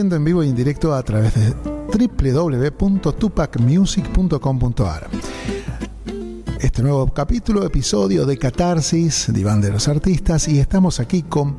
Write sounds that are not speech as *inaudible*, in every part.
en vivo y en directo a través de www.tupacmusic.com.ar. Este nuevo capítulo, episodio de Catarsis, Diván de los Artistas, y estamos aquí con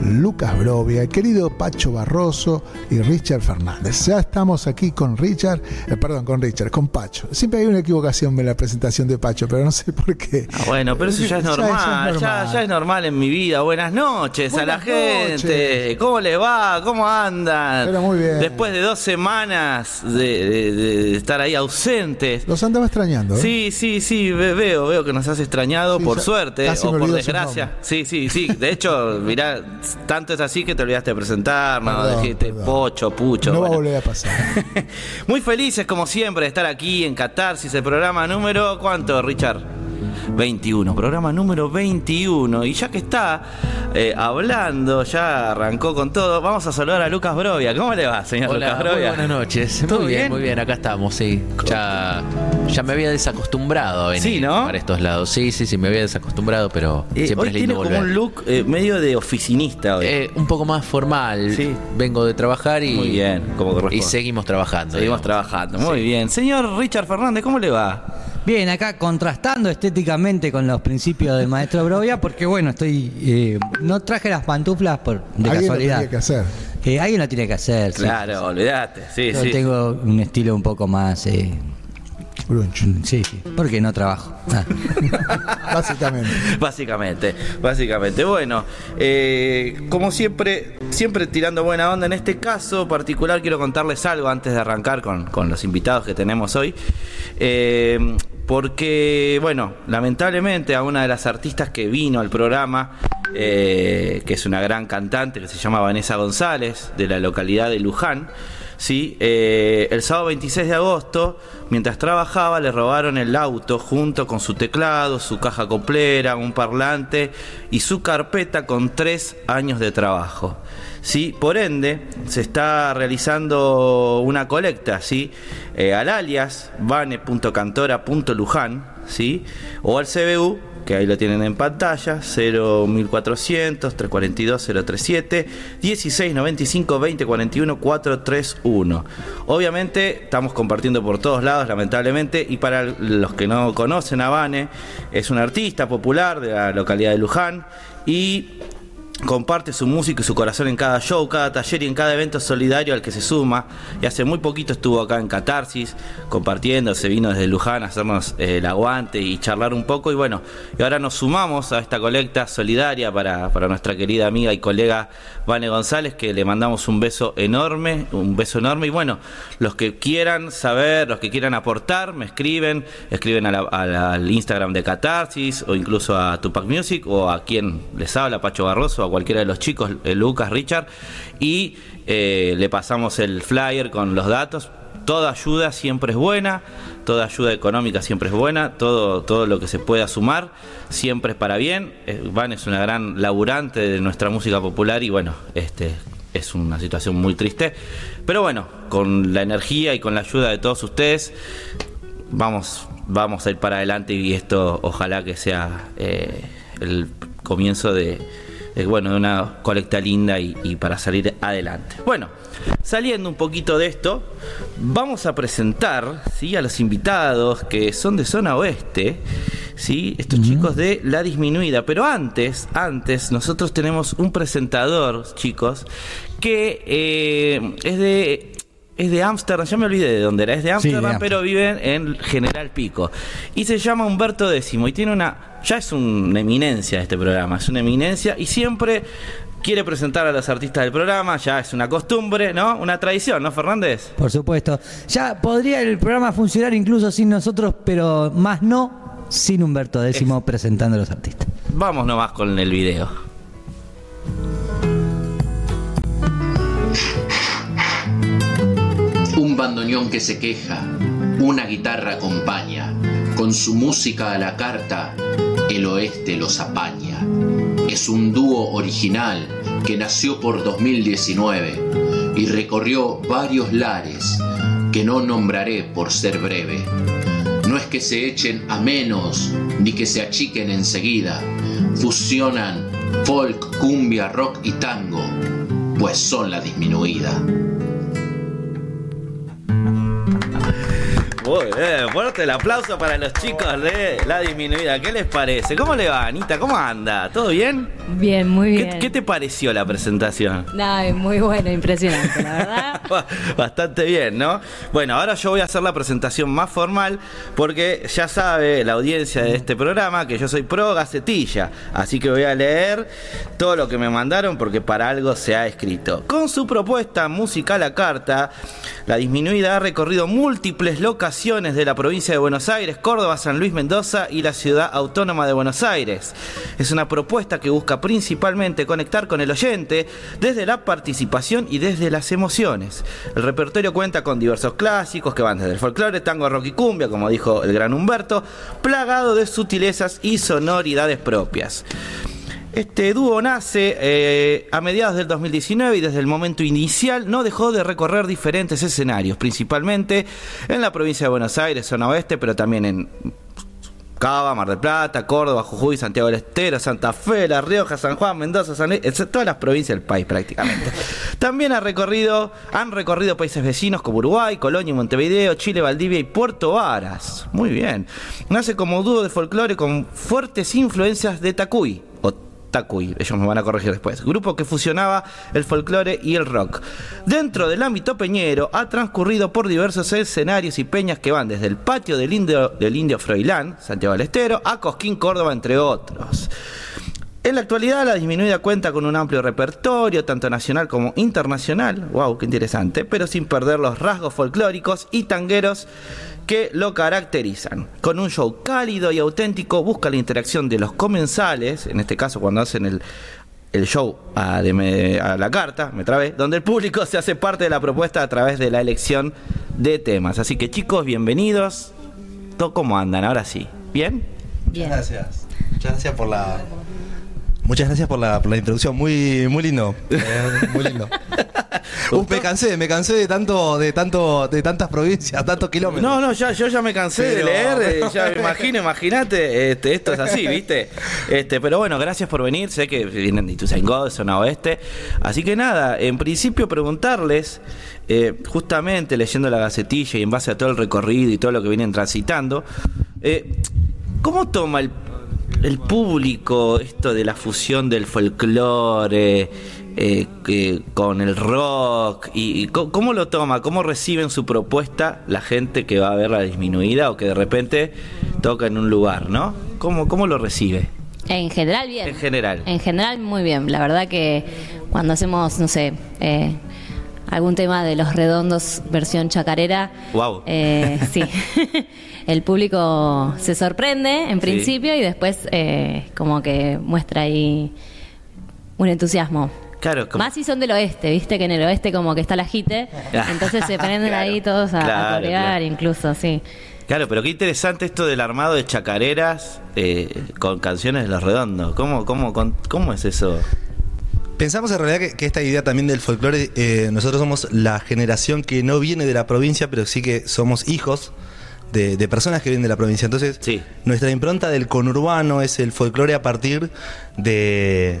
Lucas Brovia, el querido Pacho Barroso y Richard Fernández. Ya estamos aquí con Richard, eh, perdón, con Richard, con Pacho. Siempre hay una equivocación en la presentación de Pacho, pero no sé por qué. Ah, bueno, pero eso ya es *laughs* normal, ya, es normal en mi vida. Buenas noches a la gente. ¿Cómo le va? ¿Cómo andan? Pero muy bien. Después de dos semanas de, estar ahí ausentes. Los andaba extrañando. ¿eh? Sí, sí, sí, veo, veo que nos has extrañado, por suerte o por desgracia. Sí, sí, sí. De hecho, mirá tanto es así que te olvidaste de presentar, no, dijiste pocho, pucho. No va a volver a pasar. *laughs* Muy felices como siempre de estar aquí en Catarsis, el programa número ¿cuánto, Richard? 21, programa número 21. Y ya que está eh, hablando, ya arrancó con todo, vamos a saludar a Lucas Brovia. ¿Cómo le va, señor Lucas Brovia? buenas noches. Muy bien, muy bien, acá estamos, sí. Ya, ya me había desacostumbrado a venir sí, ¿no? para estos lados. Sí, sí, sí, me había desacostumbrado, pero eh, siempre es lindo tiene como un look eh, medio de oficinista hoy. un poco más formal. Sí. Vengo de trabajar y. Muy bien, como corresponde. Y seguimos trabajando. Seguimos trabajando, muy bien. Señor Richard Fernández, ¿cómo le va? Bien, acá contrastando estéticamente con los principios del maestro Brovia, porque bueno, estoy. Eh, no traje las pantuflas por, de ¿Alguien casualidad. Lo tiene que hacer. Eh, alguien lo tiene que hacer. sí. Claro, olvídate. Sí, Yo sí. tengo un estilo un poco más. Eh, Brunch. sí, sí, porque no trabajo. Ah. *laughs* Básicamente. Básicamente, básicamente. Bueno, eh, como siempre, siempre tirando buena onda, en este caso particular quiero contarles algo antes de arrancar con, con los invitados que tenemos hoy. Eh, porque, bueno, lamentablemente a una de las artistas que vino al programa, eh, que es una gran cantante que se llama Vanessa González, de la localidad de Luján, ¿sí? Eh, el sábado 26 de agosto, mientras trabajaba, le robaron el auto junto con su teclado, su caja coplera, un parlante y su carpeta con tres años de trabajo. ¿sí? Por ende, se está realizando una colecta ¿sí? Eh, al alias vane.cantora.luján ¿sí? o al CBU que ahí lo tienen en pantalla, 01400 342 037 1695 2041 431. Obviamente estamos compartiendo por todos lados, lamentablemente, y para los que no conocen a Vane, es un artista popular de la localidad de Luján y comparte su música y su corazón en cada show, cada taller y en cada evento solidario al que se suma. Y hace muy poquito estuvo acá en Catarsis compartiendo, se vino desde Luján a hacernos eh, el aguante y charlar un poco. Y bueno, y ahora nos sumamos a esta colecta solidaria para, para nuestra querida amiga y colega Vane González, que le mandamos un beso enorme, un beso enorme. Y bueno, los que quieran saber, los que quieran aportar, me escriben, escriben a la- al Instagram de Catarsis o incluso a Tupac Music o a quien les habla, Pacho Barroso, a cualquiera de los chicos, eh, Lucas, Richard, y eh, le pasamos el flyer con los datos. Toda ayuda siempre es buena, toda ayuda económica siempre es buena, todo, todo lo que se pueda sumar siempre es para bien. Eh, Van es una gran laburante de nuestra música popular y bueno, este es una situación muy triste. Pero bueno, con la energía y con la ayuda de todos ustedes, vamos, vamos a ir para adelante y esto ojalá que sea eh, el comienzo de, de, bueno, de una colecta linda y, y para salir adelante. Bueno, saliendo un poquito de esto, vamos a presentar ¿sí? a los invitados que son de zona oeste, ¿sí? estos chicos de La Disminuida. Pero antes, antes, nosotros tenemos un presentador, chicos, que eh, es de es de Ámsterdam, ya me olvidé de dónde era, es de Ámsterdam, pero vive en General Pico. Y se llama Humberto X y tiene una, ya es una eminencia este programa, es una eminencia y siempre quiere presentar a los artistas del programa, ya es una costumbre, ¿no? Una tradición, ¿no, Fernández? Por supuesto. Ya podría el programa funcionar incluso sin nosotros, pero más no sin Humberto X presentando a los artistas. Vamos nomás con el video. Bandoneón que se queja, Una guitarra acompaña, con su música a la carta, el oeste los apaña. Es un dúo original que nació por 2019 y recorrió varios lares que no nombraré por ser breve. No es que se echen a menos ni que se achiquen enseguida, fusionan folk, cumbia, rock y tango, pues son la disminuida. Muy bien, fuerte el aplauso para los chicos de La Disminuida. ¿Qué les parece? ¿Cómo le va, Anita? ¿Cómo anda? ¿Todo bien? Bien, muy ¿Qué, bien. qué te pareció la presentación? Nada, muy bueno, impresionante, la verdad. *laughs* Bastante bien, ¿no? Bueno, ahora yo voy a hacer la presentación más formal porque ya sabe la audiencia de este programa que yo soy pro gacetilla, así que voy a leer todo lo que me mandaron porque para algo se ha escrito. Con su propuesta musical a carta, la disminuida ha recorrido múltiples locaciones de la provincia de Buenos Aires, Córdoba, San Luis, Mendoza y la ciudad autónoma de Buenos Aires. Es una propuesta que busca principalmente conectar con el oyente desde la participación y desde las emociones. El repertorio cuenta con diversos clásicos que van desde el folclore, tango, rock y cumbia, como dijo el gran Humberto, plagado de sutilezas y sonoridades propias. Este dúo nace eh, a mediados del 2019 y desde el momento inicial no dejó de recorrer diferentes escenarios, principalmente en la provincia de Buenos Aires, zona oeste, pero también en Cava, Mar del Plata, Córdoba, Jujuy, Santiago del Estero, Santa Fe, La Rioja, San Juan, Mendoza, San Luis, todas las provincias del país prácticamente. *laughs* También ha recorrido, han recorrido países vecinos como Uruguay, Colonia y Montevideo, Chile, Valdivia y Puerto Varas. Muy bien. Nace como dúo de folclore con fuertes influencias de Tacuy. O Tacuy, ellos me van a corregir después. Grupo que fusionaba el folclore y el rock. Dentro del ámbito peñero ha transcurrido por diversos escenarios y peñas que van desde el patio del Indio, del Indio Froilán, Santiago del Estero, a Cosquín, Córdoba, entre otros. En la actualidad, la disminuida cuenta con un amplio repertorio, tanto nacional como internacional, wow, qué interesante, pero sin perder los rasgos folclóricos y tangueros que lo caracterizan. Con un show cálido y auténtico, busca la interacción de los comensales, en este caso cuando hacen el, el show a, de me- a la carta, me trabé, donde el público se hace parte de la propuesta a través de la elección de temas. Así que chicos, bienvenidos. ¿Todo ¿Cómo andan? Ahora sí. ¿Bien? Bien. Gracias. Muchas gracias por la. Muchas gracias por la, por la introducción. Muy, muy lindo. Eh, *laughs* muy lindo. Uf, me cansé, me cansé de tanto, de tanto, de tantas provincias, tantos kilómetros. No, no, ya, yo ya me cansé Pero- de leer, eh, *laughs* ya me imagino, imagínate, este, esto es así, ¿viste? Este, pero bueno, gracias por venir, sé que vienen de Ituzaingó, de zona oeste, así que nada, en principio preguntarles, eh, justamente leyendo la gacetilla y en base a todo el recorrido y todo lo que vienen transitando, eh, ¿cómo toma el, el público esto de la fusión del folclore? eh, con el rock y, cómo lo toma, cómo reciben su propuesta la gente que va a ver la disminuida o que de repente toca en un lugar, ¿no? ¿Cómo, cómo lo recibe? En general, bien. En general. En general, muy bien. La verdad que cuando hacemos, no sé, eh, algún tema de los redondos versión chacarera, Guau. eh, *laughs* sí. *laughs* El público se sorprende en Sí. principio y después eh, como que muestra ahí un entusiasmo. Claro, como- Más si son del oeste, viste que en el oeste como que está la jite, *laughs* entonces se prenden Claro. ahí todos a, a Claro, corear claro. incluso, sí. Claro, pero qué interesante esto del armado de chacareras eh, con canciones de los redondos. ¿Cómo, cómo, con- cómo es eso? Pensamos en realidad que, que esta idea también del folclore, eh, nosotros somos la generación que no viene de la provincia, pero sí que somos hijos de, de personas que vienen de la provincia. Entonces, Sí. nuestra impronta del conurbano es el folclore a partir de,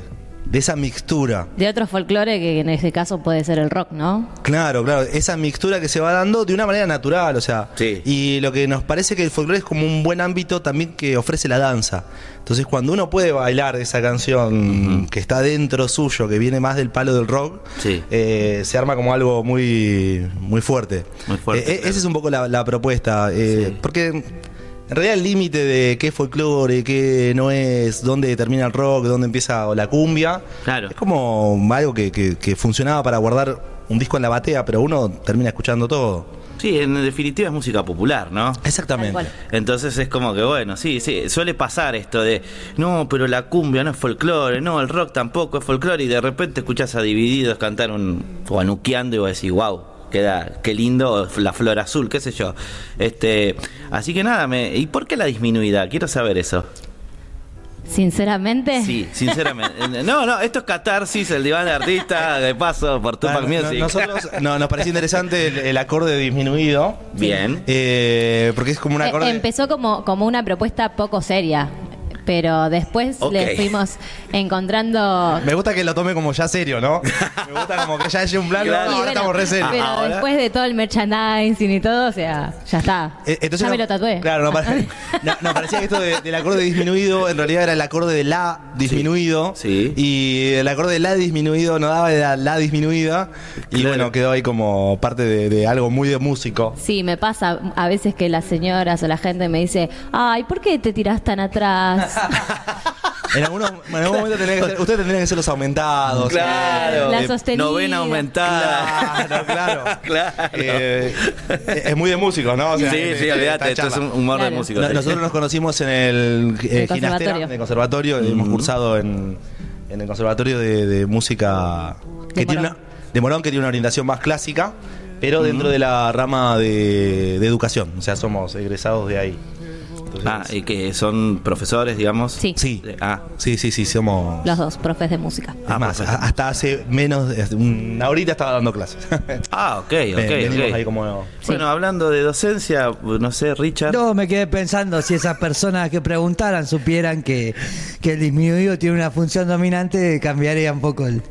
de esa mixtura. De otro folclore que en este caso puede ser el rock, ¿no? Claro, claro, esa mixtura que se va dando de una manera natural, o sea, Sí. y lo que nos parece que el folclore es como un buen ámbito también que ofrece la danza. Entonces, cuando uno puede bailar esa canción que está dentro suyo, que viene más del palo del rock, Sí. eh, se arma como algo muy, muy fuerte. Muy fuerte, Eh, eh, claro. Esa es un poco la, la propuesta, eh, Sí. porque en realidad el límite de qué es folclore, qué no es, dónde termina el rock, dónde empieza la cumbia, Claro. es como algo que, que- que funcionaba para guardar un disco en la batea, pero uno termina escuchando todo. Sí, en definitiva es música popular, ¿no? Exactamente. Entonces es como que bueno, sí, sí, suele pasar esto de, no, pero la cumbia no es folclore, no, el rock tampoco es folclore y de repente escuchas a Divididos cantar un, o a Nuqueando y vos decís, wow, queda, qué lindo, la flor azul, qué sé yo. Este, así que nada, me, ¿y por qué la disminuida? Quiero saber eso. Sinceramente. Sí, sinceramente. *laughs* No, no, esto es catarsis, el diván de artista, de paso, por Tupac Ah, no- nosotros no, nos pareció interesante el, el acorde disminuido. Bien. eh, porque es como un Eh, acorde. empezó como, como una propuesta poco seria, pero después Ok. le fuimos encontrando... Me gusta que lo tome como ya serio, ¿no? *laughs* Me gusta como que ya haya un plan. Claro. no, Y ahora bueno, estamos re serios. Pero Ahora- después de todo el merchandising y todo, o sea, ya está. Eh, entonces ya no- me lo tatué. Claro, no, pare- *laughs* no, no, parecía que esto de- del acorde disminuido en realidad era el acorde de la disminuido. Sí. Y el acorde de la disminuido no daba de la, la disminuida. Y Claro. bueno, quedó ahí como parte de, de algo muy de músico. Sí, me pasa a veces que las señoras o la gente me dice, ay, ¿por qué te tirás tan atrás? *laughs* En, algunos, en algún momento tendría que ser, ustedes tendrían que ser los aumentados. Claro. La Eh, sostenida. Novena aumentada. Claro, claro. *laughs* Claro. Eh, es muy de músicos, ¿no? O sea, sí, sí, olvídate, esto es un humor de Claro. músico. No- sí. Nosotros nos conocimos en el, eh, El conservatorio. en el conservatorio, hemos cursado en, en el conservatorio de, de música que De tiene Morón. una, de Morón, que tiene una orientación más clásica, pero dentro de la rama de, de educación, o sea, somos egresados de ahí. Ah, y que son profesores, digamos. Sí. sí, Ah, sí, sí, sí, somos. Los dos, profes de música. Ah, más, hasta hace menos, de- una horita estaba dando clases. *laughs* ah ok, ok, Venimos ok. ahí como Sí. Bueno, hablando de docencia, no sé, Richard. No, me quedé pensando si esas personas que preguntaran supieran que, que el disminuido tiene una función dominante, cambiaría un poco el,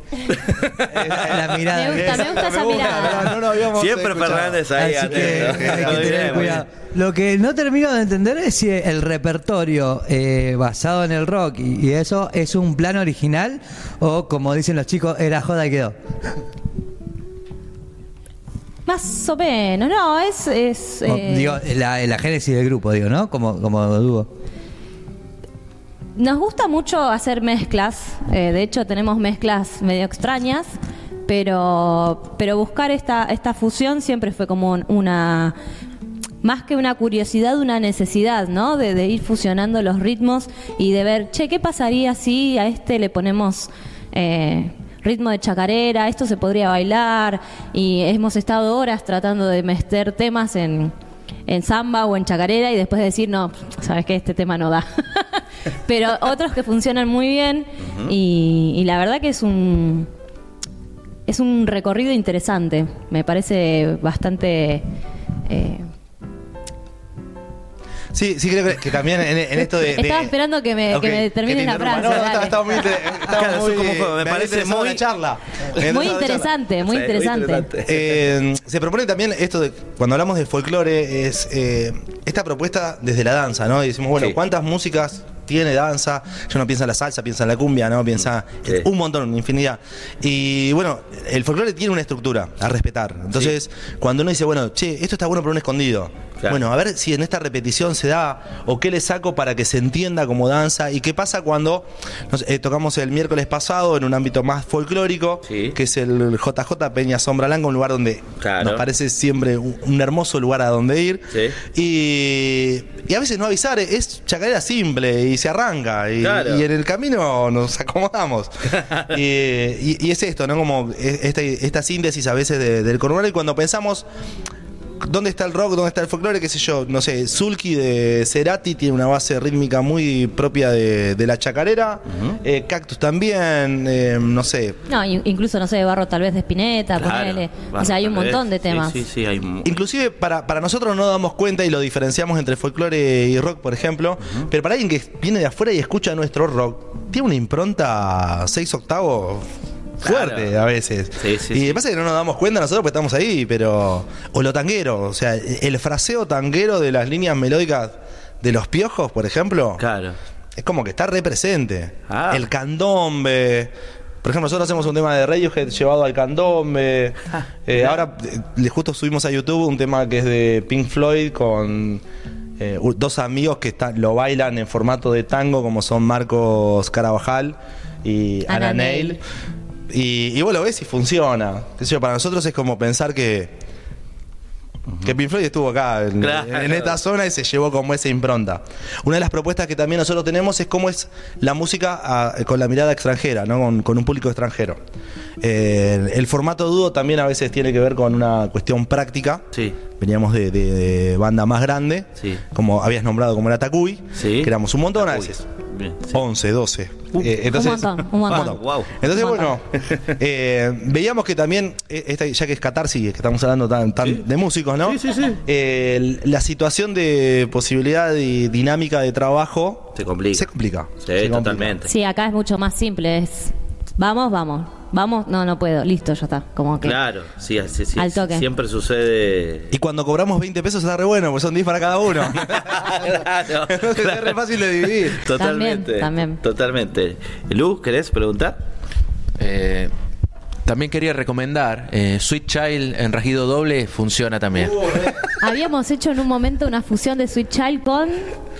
la mirada. Me gusta, me gusta esa mirada. No, no habíamos Siempre escuchado. Fernández ahí. Así que hay que tener cuidado. Lo que no termino de entender es si el repertorio eh, basado en el rock y, y eso es un plan original o, como dicen los chicos, era joda y quedó. Más o menos, no, es... es eh, Digo, la, la génesis del grupo, digo, ¿no? Como, como dúo. Nos gusta mucho hacer mezclas, eh, de hecho tenemos mezclas medio extrañas, pero, pero buscar esta, esta fusión siempre fue como un- una, más que una curiosidad, una necesidad, ¿no? De, de ir fusionando los ritmos y de ver, che, ¿qué pasaría si a este le ponemos... eh, ritmo de chacarera, esto se podría bailar y hemos estado horas tratando de meter temas en, en samba o en chacarera y después decir, no, sabes que este tema no da. *laughs* Pero otros que funcionan muy bien y, y la verdad que es un es un recorrido interesante. Me parece bastante eh, Sí, sí creo que, que también en, en esto de, de- Estaba esperando que me- que me termine te la frase, No, no, dale. estaba, estaba muy, inter- estaba Claro, muy- como fue, me parece interesado muy- la charla. *laughs* Me muy interesaba la charla. interesante, muy Sí, interesante. Eh, se propone también esto de cuando hablamos de folclore es eh, esta propuesta desde la danza, ¿no? Y decimos, bueno, Sí. ¿cuántas músicas tiene danza? Yo no piensa en la salsa, piensa en la cumbia, ¿no? Piensa Sí. en un montón, una infinidad. Y bueno, el folclore tiene una estructura a respetar. Entonces, cuando uno dice, bueno, che, esto está bueno por un escondido. Claro. Bueno, a ver si en esta repetición se da o qué le saco para que se entienda como danza y qué pasa cuando nos- eh, tocamos el miércoles pasado en un ámbito más folclórico, Sí. que es el JJ Peña Sombra Blanca, un lugar donde Claro. nos parece siempre un, un hermoso lugar a donde ir. Sí. Y, y a veces no avisar, es chacarera simple y se arranca. Y, Claro. y en el camino nos acomodamos. *laughs* y, y- y es esto, ¿no? Como e- este- esta síntesis a veces de- del conurbano. Y cuando pensamos. ¿Dónde está el rock? ¿Dónde está el folclore? ¿Qué sé yo? No sé, Sulky de Cerati tiene una base rítmica muy propia de, de la chacarera. Eh, Cactus también, eh, no sé. No, in- incluso, no sé, Barro tal vez de Spinetta, Claro, ponele. Barro O sea, hay un montón de temas. Sí, sí, hay Inclusive para, para nosotros no damos cuenta y lo diferenciamos entre folclore y rock, por ejemplo, pero para alguien que viene de afuera y escucha nuestro rock, tiene una impronta 6 octavos fuerte a veces. Sí, sí, y sí. pasa que no nos damos cuenta nosotros porque estamos ahí, pero... O lo tanguero, o sea, el fraseo tanguero de las líneas melódicas de los piojos, por ejemplo, Claro. es como que está represente. Ah. El candombe. Por ejemplo, nosotros hacemos un tema de Radiohead llevado al candombe. Eh, ahora, eh, justo subimos a YouTube un tema que es de Pink Floyd con eh, dos amigos que están, lo bailan en formato de tango, como son Marcos Carabajal y Ana Ana Neil. Neil. Y, y vos lo ves y funciona. Qué sé yo, para nosotros es como pensar que Que Pink Floyd estuvo acá en, Claro. en esta zona y se llevó como esa impronta. Una de las propuestas que también nosotros tenemos es cómo es la música ah, con la mirada extranjera, ¿no? con, con un público extranjero. Eh, el formato dúo también a veces tiene que ver con una cuestión práctica. Sí. Veníamos de, de- de banda más grande, Sí. como habías nombrado como era Tacuy, Sí. que éramos un montón a veces. bien, sí. 11, 12. Uh, Eh, entonces, un montón, un montón. Wow. Entonces, Un bueno, eh, veíamos que también, eh, esta, ya que es catarsis, que estamos hablando tan, tan Sí. de músicos, ¿no? Sí, sí, sí. Eh, la situación de posibilidad y dinámica de trabajo Se complica. Se complica. Sí, Se complica. totalmente. Sí, acá es mucho más simple. Es vamos, vamos, vamos. No, no puedo. Listo, ya está. Como que. Claro, sí, sí, sí, Al toque. siempre sucede. Y cuando cobramos 20 pesos está re bueno, porque son 10 para cada uno. *laughs* *laughs* claro, Entonces es re fácil de dividir. Totalmente. También, también. Totalmente. Luz, ¿querés preguntar? Eh, también quería recomendar eh, Sweet Child en rajido doble funciona también. Habíamos hecho en un momento una fusión de Sweet Child con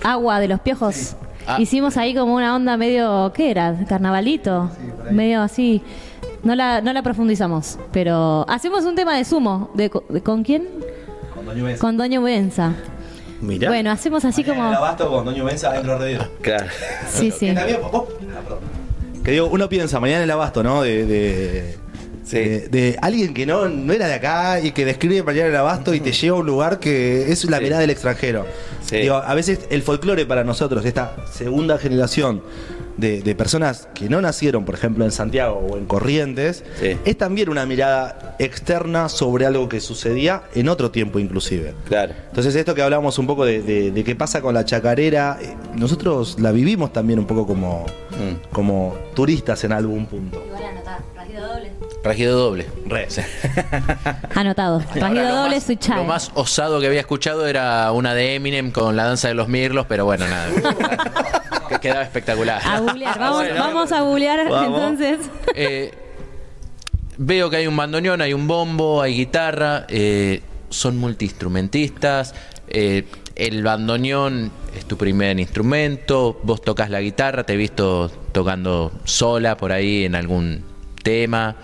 agua de los piojos. Ah. Hicimos ahí como una onda medio, ¿qué era? ¿Carnavalito? medio así. No la, no la profundizamos, pero hacemos un tema de sumo. De, de- ¿Con quién? Con Doño Benza. Con Doño Benza. Mira. Bueno, hacemos así Mañana como... el abasto con Doño Benza dentro de radio. Claro. Sí, sí. Que también, ah. Que digo, uno piensa, mañana el abasto, ¿no? De, de, Sí. de- de alguien que no, no era de acá y que describe mañana el abasto y te lleva a un lugar que es la Sí. mirada del extranjero. Sí. Digo, a veces el folclore para nosotros, esta segunda generación de, de personas que no nacieron, por ejemplo, en Santiago o en Corrientes, Sí. es también una mirada externa sobre algo que sucedía en otro tiempo inclusive. Claro. Entonces esto que hablamos un poco de, de- de qué pasa con la chacarera, eh, nosotros la vivimos también un poco como, Mm. como turistas en algún punto. Rajido doble. Re. *laughs* Anotado. Rajido doble, más- Child. Lo más osado que había escuchado era una de Eminem con la danza de los mirlos, pero bueno, nada. *laughs* que quedaba espectacular. A googlear. *laughs* Vamos, Bueno. vamos a googlear Vamos. entonces. Eh, veo que hay un bandoneón, hay un bombo, hay guitarra, eh, son multiinstrumentistas. eh, el bandoneón es tu primer instrumento, vos tocas la guitarra, te he visto tocando sola por ahí en algún tema.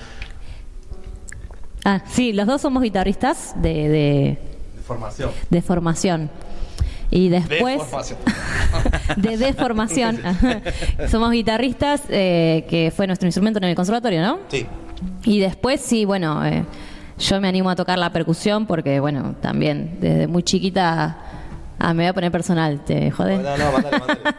Ah, sí, los dos somos guitarristas de, de, Formación. de formación. Y después. *laughs* de deformación. *laughs* *laughs* somos guitarristas, eh, que fue nuestro instrumento en el conservatorio, ¿no? Sí. Y después, sí, bueno, eh, yo me animo a tocar la percusión porque, bueno, también desde muy chiquita. Ah, me voy a poner personal, te jodés. No, no, mándale, mándale. *laughs*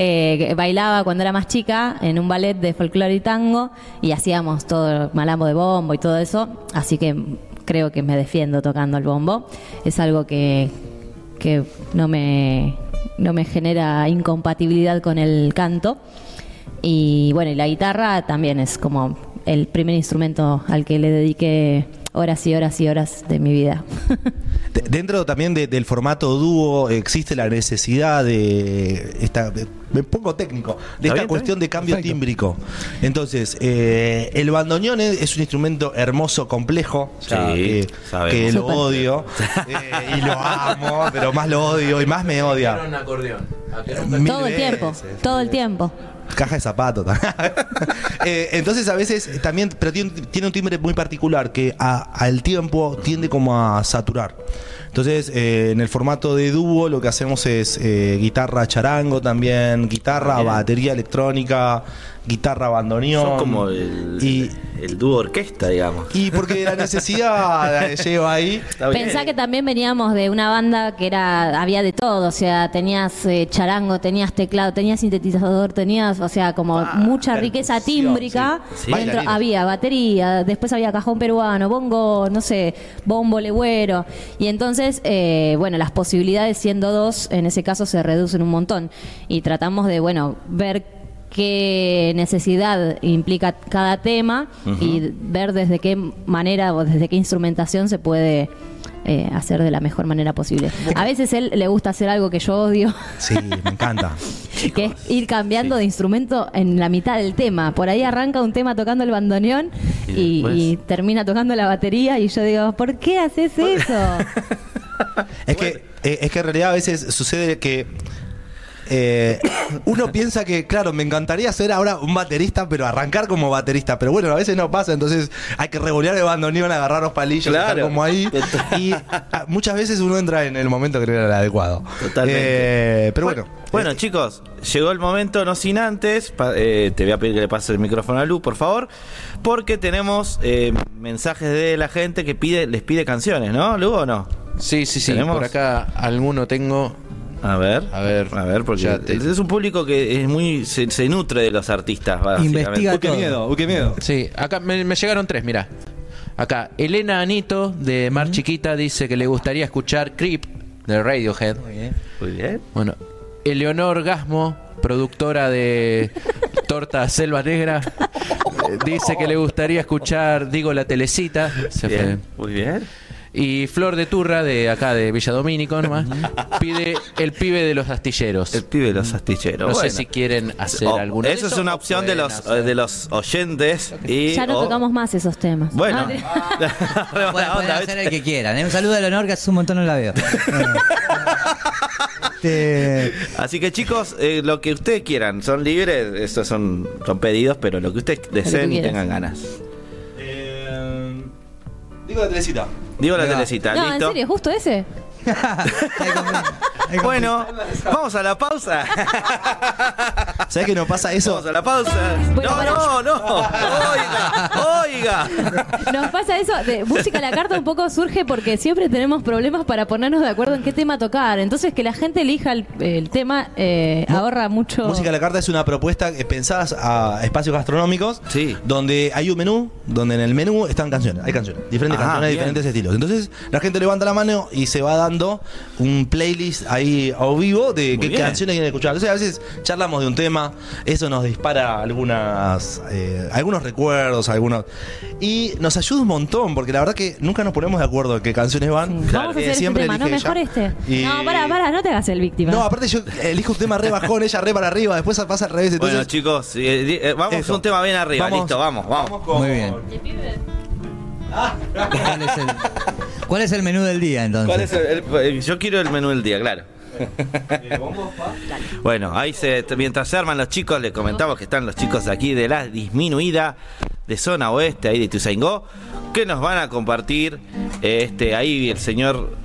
Eh, bailaba cuando era más chica en un ballet de folclore y tango y hacíamos todo malambo de bombo y todo eso, así que creo que me defiendo tocando el bombo. Es algo que, que no, me, no me genera incompatibilidad con el canto. Y bueno, y la guitarra también es como el primer instrumento al que le dediqué horas y horas y horas de mi vida. *laughs* De- Dentro también de- del formato dúo existe la necesidad de esta de- me pongo técnico de esta bien, cuestión de cambio Perfecto. tímbrico. Entonces, eh, el bandoneón es, es un instrumento hermoso, complejo, Sí, que, que lo odio eh, y lo amo, pero más lo odio y más me odia. un acordeón. Mil todo el tiempo, veces. todo el tiempo. Caja de zapatos. *laughs* Eh, entonces a veces también, pero tiene, un timbre muy particular que al tiempo tiende como a saturar. Entonces eh, en el formato de dúo lo que hacemos es eh, guitarra charango también, guitarra, Bien. batería electrónica, guitarra bandoneón. Son como el, y, el dúo orquesta, digamos. y porque la necesidad lleva ahí. *laughs* Pensá que también veníamos de una banda que era había de todo, o sea, tenías eh, charango, tenías teclado, tenías sintetizador, tenías, o sea, como mucha riqueza tímbrica. sí. Sí. Dentro había batería, después había cajón peruano, bongo, no sé, bombo legüero. Y entonces, eh, bueno, las posibilidades siendo dos, en ese caso se reducen un montón. Y tratamos de, bueno, ver qué necesidad implica cada tema y ver desde qué manera o desde qué instrumentación se puede eh, hacer de la mejor manera posible. A veces él le gusta hacer algo que yo odio, Sí, me encanta. *laughs* que es ir cambiando de instrumento en la mitad del tema. Por ahí arranca un tema tocando el bandoneón Y y, termina tocando la batería y yo digo, ¿por qué haces eso? *laughs* Es que, eh, es que en realidad a veces sucede que eh, *coughs* uno piensa que, claro, me encantaría ser ahora un baterista, pero arrancar como baterista. Pero bueno, a veces no pasa, entonces hay que revolear el bandoneón, agarrar los palillos, Claro. estar como ahí. Y ah, muchas veces uno entra en el momento que no era el adecuado. Totalmente. Eh, pero bueno. Bueno, chicos, llegó el momento, no sin antes. pa- eh, te voy a pedir que le pases el micrófono a Lu, por favor. Porque tenemos eh, mensajes de la gente que pide, les pide canciones, ¿no, Lu, o no? Sí, sí, sí. ¿Tenemos? Por acá alguno tengo. A ver, A ver, a ver, porque ya te- es un público que es muy se, se nutre de los artistas. básicamente. Investiga Uy, qué miedo, uy, qué miedo. Sí, acá me, me llegaron tres, mira. Acá, Elena Anito, de Mar Chiquita, dice que le gustaría escuchar Creep, de Radiohead. Muy bien. Bueno, Eleonor Gasmo, productora de Torta Selva Negra, dice que le gustaría escuchar, digo, la telecita. Se fue. Bien, muy bien. Y Flor de Turra, de acá de Villa Domínico nomás, pide el pibe de los astilleros. El pibe de los astilleros. no sé si quieren hacer Oh, alguno de Eso es esos una opción de los, hacer- de los oyentes. Y, Ya no o- tocamos más esos temas. Bueno. Ah, Bueno, buena pueden hacer el que quieran. ¿eh? Un saludo a Leonor, que hace un montón no la veo. *laughs* Este, Así que chicos, eh, lo que ustedes quieran, son libres, estos son, son pedidos, pero lo que ustedes deseen y tengan ganas. Digo la telecita. Digo la telecita, no, en ¿listo? serio, justo ese. *laughs* Bueno, vamos a la pausa. *laughs* ¿Sabes qué nos pasa eso? Vamos a la pausa. Bueno, no, no, no. Oiga, oiga. Nos pasa eso de música a la carta un poco surge porque siempre tenemos problemas para ponernos de acuerdo en qué tema tocar. Entonces que la gente elija el, el tema eh, ahorra mucho. Música a la carta es una propuesta eh, pensada a espacios gastronómicos Sí. donde hay un menú, donde en el menú están canciones, hay canciones, diferentes Ah, canciones de bien. diferentes estilos. Entonces la gente levanta la mano y se va dando un playlist ahí a vivo de qué canciones quieren escuchar. Entonces a veces charlamos de un tema, eso nos dispara algunas eh, algunos recuerdos, algunos y nos ayuda un montón porque la verdad que nunca nos ponemos de acuerdo en qué canciones van. Vamos a hacer Eh, este siempre tema, no mejor ella. este. Y- No, para, para, no te hagas el víctima. No, aparte yo elijo un tema re bajón, ella re para arriba, después pasa al revés. Entonces, Bueno, chicos, eh, eh, vamos a un tema bien arriba. Vamos. Listo, vamos, vamos. con- Muy bien. ¿Cuál es, el, cuál es el menú del día entonces? ¿Cuál es el- el- el- yo quiero el menú del día, claro. Bueno, ahí se, mientras se arman los chicos, les comentamos que están los chicos aquí de la disminuida de zona oeste, ahí de Tuzaingó, que nos van a compartir. Este, ahí el señor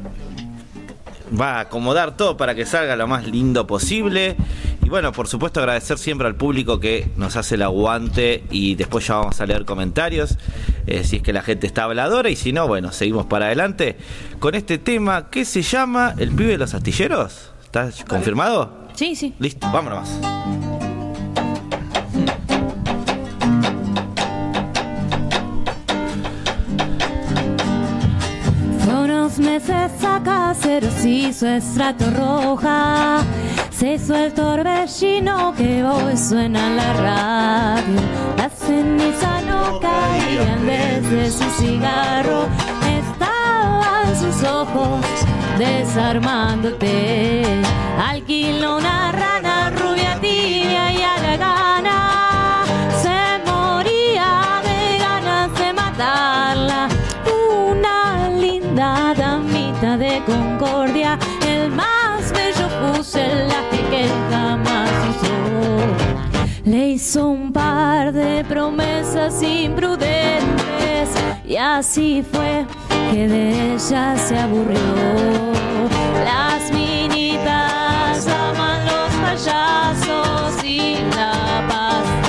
va a acomodar todo para que salga lo más lindo posible. Y bueno, por supuesto agradecer siempre al público que nos hace el aguante y después ya vamos a leer comentarios, eh, si es que la gente está habladora y si no, bueno, seguimos para adelante con este tema que se llama El pibe de los astilleros. ¿Está confirmado? Sí, sí. Listo, vámonos. Fue unos meses acá, cero se hizo estrato roja. Se hizo el torbellino que hoy suena en la radio. Las cenizas no caían desde su cigarro. Estaban sus ojos desarmándote. Alquiló una rana rubia tibia hizo un par de promesas imprudentes y así fue que de ella se aburrió. Las minitas aman los payasos y la pasta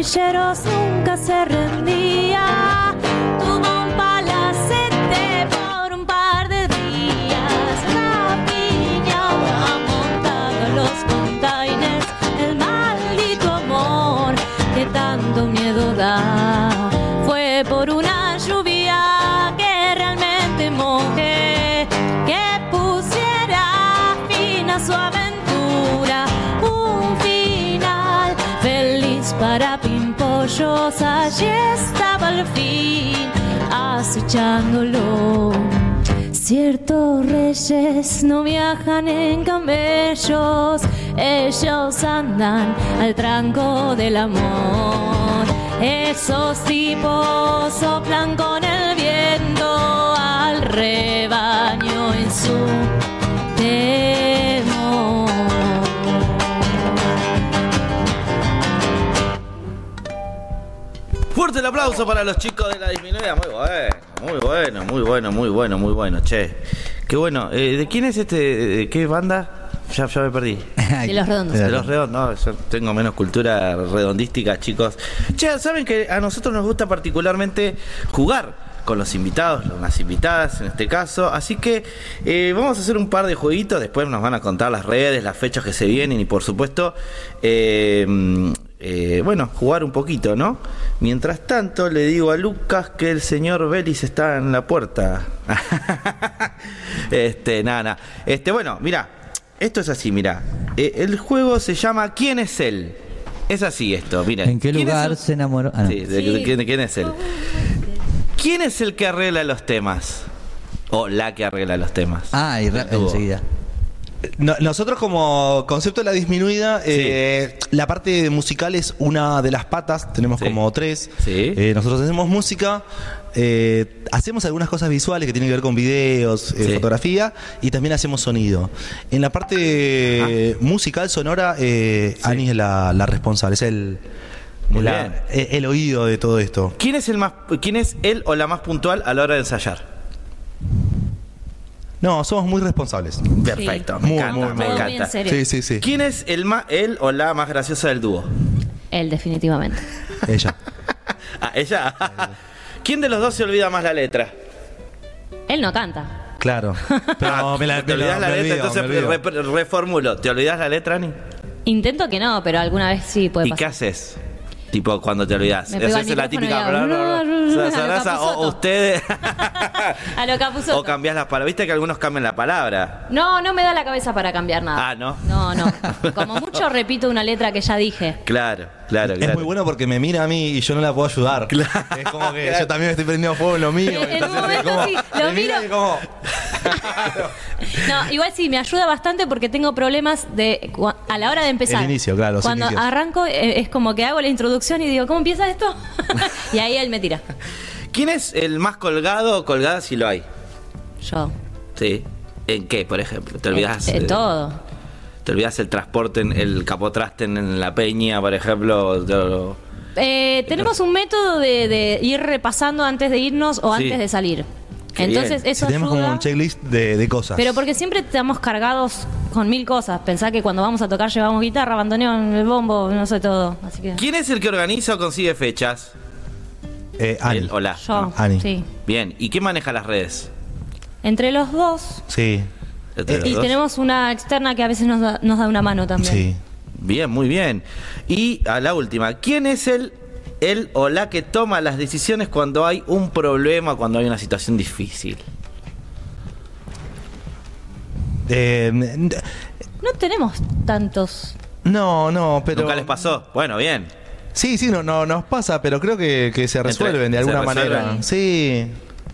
astilleros nunca se rendía. Tuvo un palacete por un par de días. La piña montado en los containers. El maldito amor que tanto miedo da. Allí estaba al fin acechándolo. Ciertos reyes no viajan en camellos, ellos andan al tranco del amor. Esos tipos soplan con el viento al rebaño en su Fuerte el aplauso para los chicos de la disminuida. Muy bueno, muy bueno, muy bueno, muy bueno, muy bueno, che. Qué bueno. Eh, ¿De quién es este? ¿De qué banda? Ya, ya me perdí. *laughs* De los redondos. De los redondos, no, yo tengo menos cultura redondística, chicos. Che, ¿saben que a nosotros nos gusta particularmente jugar? con los invitados, las invitadas en este caso. Así que eh, vamos a hacer un par de jueguitos, después nos van a contar las redes, las fechas que se vienen y por supuesto, eh, eh, bueno, jugar un poquito, ¿no? Mientras tanto, le digo a Lucas que el señor Belis está en la puerta. *laughs* este, nada, nada. Este, bueno, mira, esto es así, mira. Eh, el juego se llama ¿Quién es él? Es así esto, mira. ¿En qué ¿Quién es lugar se enamoró? Ah, no. Sí, de, de quién, de quién es él. ¿Quién es el que arregla los temas? O la que arregla los temas. Ah, y Estuvo. enseguida. No- nosotros como concepto de la disminuida, eh, la parte musical es una de las patas, tenemos Sí. como tres. Sí. Eh, nosotros hacemos música, eh, hacemos algunas cosas visuales que tienen que ver con videos, eh, Sí. fotografía y también hacemos sonido. En la parte eh, musical, sonora. Sí. Ani es la, la responsable, es el, la- el- el oído de todo esto. ¿Quién es el más quién es él o la más puntual a la hora de ensayar? No, somos muy responsables. Perfecto, me Muy, encanta, muy, me encanta. en serio. Sí, sí, sí. ¿Quién es el más él o la más graciosa del dúo? Él, definitivamente. Ella. *laughs* Ah, ella. *laughs* ¿Quién de los dos se olvida más la letra? Él no canta. Claro. *laughs* Pero me la, ¿Te olvidas la me letra? olvido, Entonces re- reformulo. ¿Te olvidas la letra, Ani? Intento que no, pero alguna vez sí puede ¿Y qué pasar. haces? Tipo, cuando te olvidas. Esa es la típica. O Capuzoto. ustedes. *laughs* *laughs* A lo Capuzotto. o cambias las palabras. Viste que algunos cambian la palabra. No, no me da la cabeza para cambiar nada. Ah, ¿no? No, no. *laughs* Como mucho repito una letra que ya dije. Claro, claro, claro. Es muy bueno porque me mira a mí y yo no la puedo ayudar. Es como que yo también me estoy prendiendo fuego en lo mío. En- un momento como- sí, lo miro. y como- No, igual sí, me ayuda bastante porque tengo problemas de a la hora de empezar. El inicio, claro, los Cuando inicios. arranco eh, es como que hago la introducción y digo, ¿cómo empieza esto? *laughs* y ahí él me tira. ¿Quién es el más colgado o colgada si lo hay? Yo. Sí. ¿En qué, por ejemplo? ¿Te olvidas? En, en eh, todo. ¿Te olvidas el transporte, en el capotraste en la peña, por ejemplo? Te lo- Eh, tenemos un método de, de ir repasando antes de irnos o Sí. antes de salir. Qué Entonces bien. eso tenemos ayuda. como un checklist de, de cosas. Pero porque siempre estamos cargados con mil cosas. Pensá que cuando vamos a tocar llevamos guitarra, bandoneón, el bombo, no sé todo. Así que ¿Quién es el que organiza o consigue fechas? Eh, Ani. Él o la. yo, Ani. sí. Bien. ¿Y quién maneja las redes? Entre los dos. Sí. Los Y tenemos una externa que a veces nos da, nos da una mano también. Sí. Bien, muy bien. Y a la última, ¿quién es el, el o la que toma las decisiones cuando hay un problema, cuando hay una situación difícil? Eh, No tenemos tantos. no, no, pero. ¿Nunca les pasó? Bueno, bien. Sí, sí, no, no nos pasa, pero creo que, que se resuelven de alguna resuelven. manera. Sí.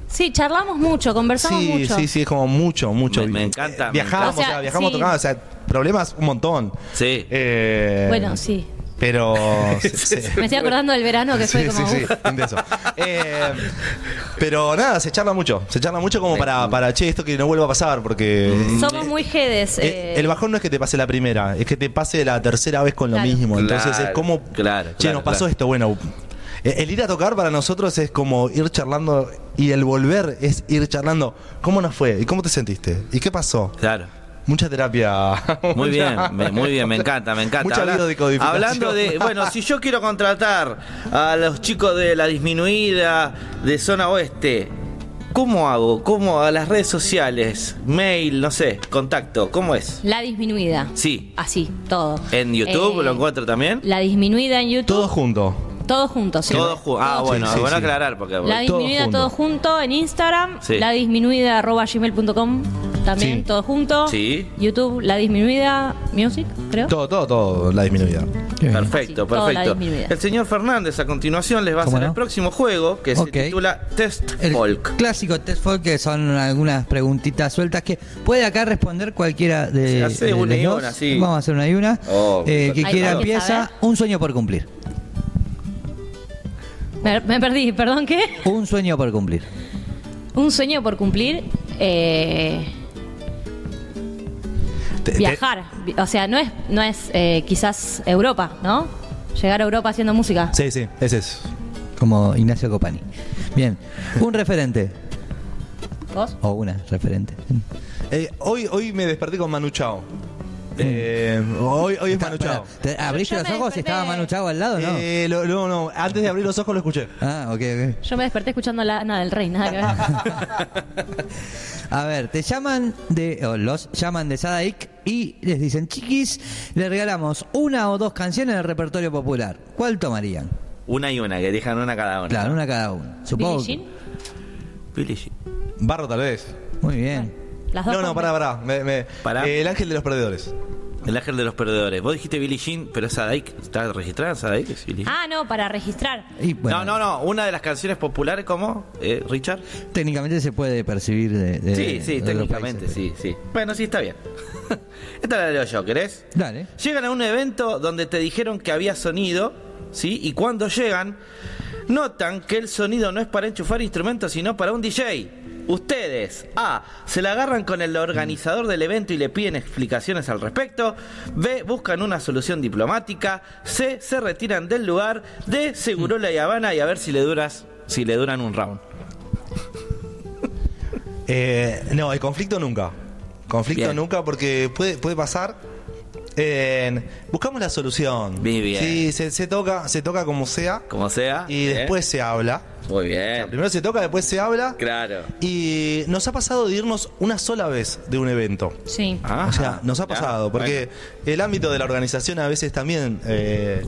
Sí, charlamos mucho, conversamos Sí, mucho. sí, sí, es como mucho, mucho. Me- me encanta, me Viajamos, encanta. o sea, viajamos sea, tocando, o sea, problemas un montón. Sí. Eh, Bueno, sí. Pero. sí, *laughs* sí. Me estoy acordando del verano que fue Sí, como. sí, sí, eso. Eh, pero nada, se charla mucho. Se charla mucho como para, para che, esto que no vuelva a pasar, porque. Somos muy jedes. Eh, eh, el bajón no es que te pase la primera, es que te pase la tercera vez con lo mismo. Entonces Claro, es como. claro, Che, claro, nos pasó claro. esto, bueno. El ir a tocar para nosotros es como ir charlando y el volver es ir charlando. ¿Cómo nos fue? ¿Y cómo te sentiste? ¿Y qué pasó? Claro. Mucha terapia. *laughs* Muy bien, me- muy bien, me encanta, me encanta. Mucha Habla- biodecodificación. hablando de, bueno, si yo quiero contratar a los chicos de la disminuida de zona oeste, ¿cómo hago? ¿Cómo a las redes sociales, mail, no sé, contacto, cómo es? La disminuida. Sí. Así, todo. En YouTube Eh, lo encuentro también. La disminuida en YouTube. Todo junto. Todos juntos, sí. Todo ju- ah, Todos bueno, Sí, sí, bueno sí. aclarar porque La disminuida todo junto en Instagram, Sí. la disminuida arroba gmail.com también, Sí. todo junto. Sí. YouTube, La Disminuida Music, creo. Todo, todo, todo, la disminuida. Perfecto, Sí, toda la perfecto. disminuida. El señor Fernández a continuación les va a ¿Cómo hacer no? el próximo juego que se titula Test El Folk. clásico test folk que son algunas preguntitas sueltas que puede acá responder cualquiera de, Se hace de una los y dos. una, sí. Vamos a hacer una y una. Oh, Eh, que quiera empieza. Un sueño por cumplir. Me, me perdí, perdón, ¿qué? Un sueño por cumplir. Un sueño por cumplir. eh, Te- te- viajar. Vi- O sea, no es, no es eh, quizás Europa, ¿no? Llegar a Europa haciendo música. Sí, sí, ese es. Como Ignacio Copani. Bien. Un referente. ¿Vos? O una referente. Eh, hoy, hoy me desperté con Manu Chao. Eh, hoy, hoy es Manu Chao. ¿Te ¿Abriste Yo los me ojos y desperté- estaba Manu Chao al lado no? Eh, lo- no, no, antes de abrir los ojos lo escuché. Ah, ok, ok. Yo me desperté escuchando la Ana del Rey, nada que ver. *laughs* A ver, te llaman de, o los llaman de Sadaik y les dicen, chiquis, le regalamos una o dos canciones del repertorio popular. ¿Cuál tomarían? Una y una, que elijan una cada una. Claro, una cada uno. Supongo. Billie que- Jean, Billie Jean. Barro tal vez. Muy bien. Las dos No, no, pará, pará. Me- me- Pará. eh, el ángel de los perdedores. El ángel de los perdedores. Vos dijiste Billie Jean, pero Sadaik. ¿Está registrada en Sadaik? ¿Es Billie Jean? Ah, no, para registrar. Y, bueno, No, no, no. Una de las canciones populares, ¿cómo? Eh, ¿Richard? Técnicamente se puede percibir de, de- Sí, sí, de técnicamente, países. sí, sí. Bueno, sí, está bien. *laughs* Esta la leo yo, ¿querés? Dale. Llegan a un evento donde te dijeron que había sonido, ¿sí? Y cuando llegan, notan que el sonido no es para enchufar instrumentos, sino para un DJ. Ustedes, A, se la agarran con el organizador del evento y le piden explicaciones al respecto. B, buscan una solución diplomática. C, se retiran del lugar. D, seguro la Habana y a ver si le duras, si le duran un round. Eh, no, el conflicto nunca. Conflicto Bien. nunca porque puede, puede pasar. Eh, buscamos la solución. Bien, bien. Sí, se, se toca, se toca como sea. Como sea. Y después se habla. Muy bien. Primero se toca, después se habla. Claro. Y nos ha pasado de irnos una sola vez de un evento. Sí. Ajá. o sea, nos ha Ya, pasado, porque el ámbito de la organización a veces también eh,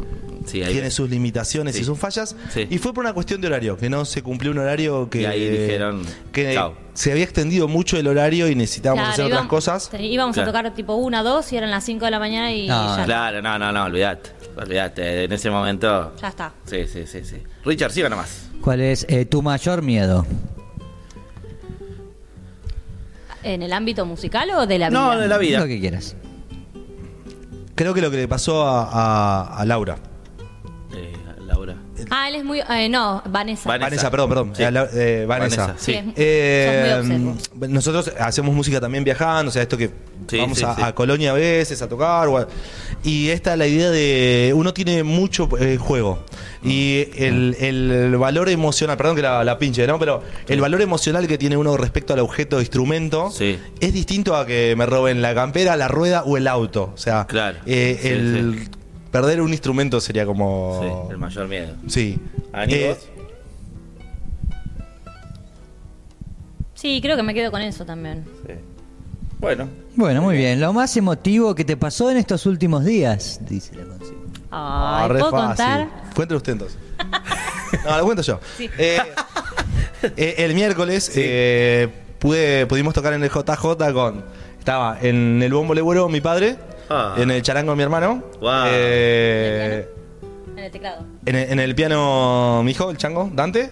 Sí, ahí tiene sus limitaciones Sí. y sus fallas. Sí. Y fue por una cuestión de horario, que no se cumplió un horario que, Y ahí dijeron, que chao. se había extendido mucho el horario y necesitábamos Claro, hacer otras cosas. Íbamos Claro. a tocar tipo una, dos y eran las 5 de la mañana y No, ya, Claro, no, no, no, olvidate. Olvidate, en ese momento. ya está. Sí, sí, sí, sí. Richard, siga nomás. ¿Cuál es eh, tu mayor miedo? ¿En el ámbito musical o de la vida? No, de la vida. Lo que quieras. Creo que lo que le pasó a, a- a Laura. Eh. Ah, él es muy... eh, no, Vanessa. Vanessa. Vanessa, perdón, perdón. Sí. Eh, la- eh, Vanessa. Vanessa, sí. Eh, muy nosotros hacemos música también viajando, o sea, esto que Sí, vamos sí, a, sí. a Colonia a veces a tocar. o a- y esta es la idea de. Uno tiene mucho eh, juego. Y el, el valor emocional, perdón que la, la pinche, ¿no? Pero el valor emocional que tiene uno respecto al objeto de instrumento Sí. es distinto a que me roben la campera, la rueda o el auto. O sea, Claro. eh, Sí, el sí. Perder un instrumento sería como. Sí, el mayor miedo. Sí. Eh, vos? Sí, creo que me quedo con eso también. Sí. Bueno, Bueno, muy bien. Lo más emotivo que te pasó en estos últimos días, dice la consigna. Ah, Ay, re ¿puedo fácil. contar? Cuéntelo usted entonces. *laughs* no, lo cuento yo. Eh, eh, el miércoles eh, pude, pudimos tocar en el JJ con. Estaba en el bombo legüero mi padre, Ah. en el charango mi hermano, eh, En el teclado. en, el, en el piano mi hijo, el chango, Dante.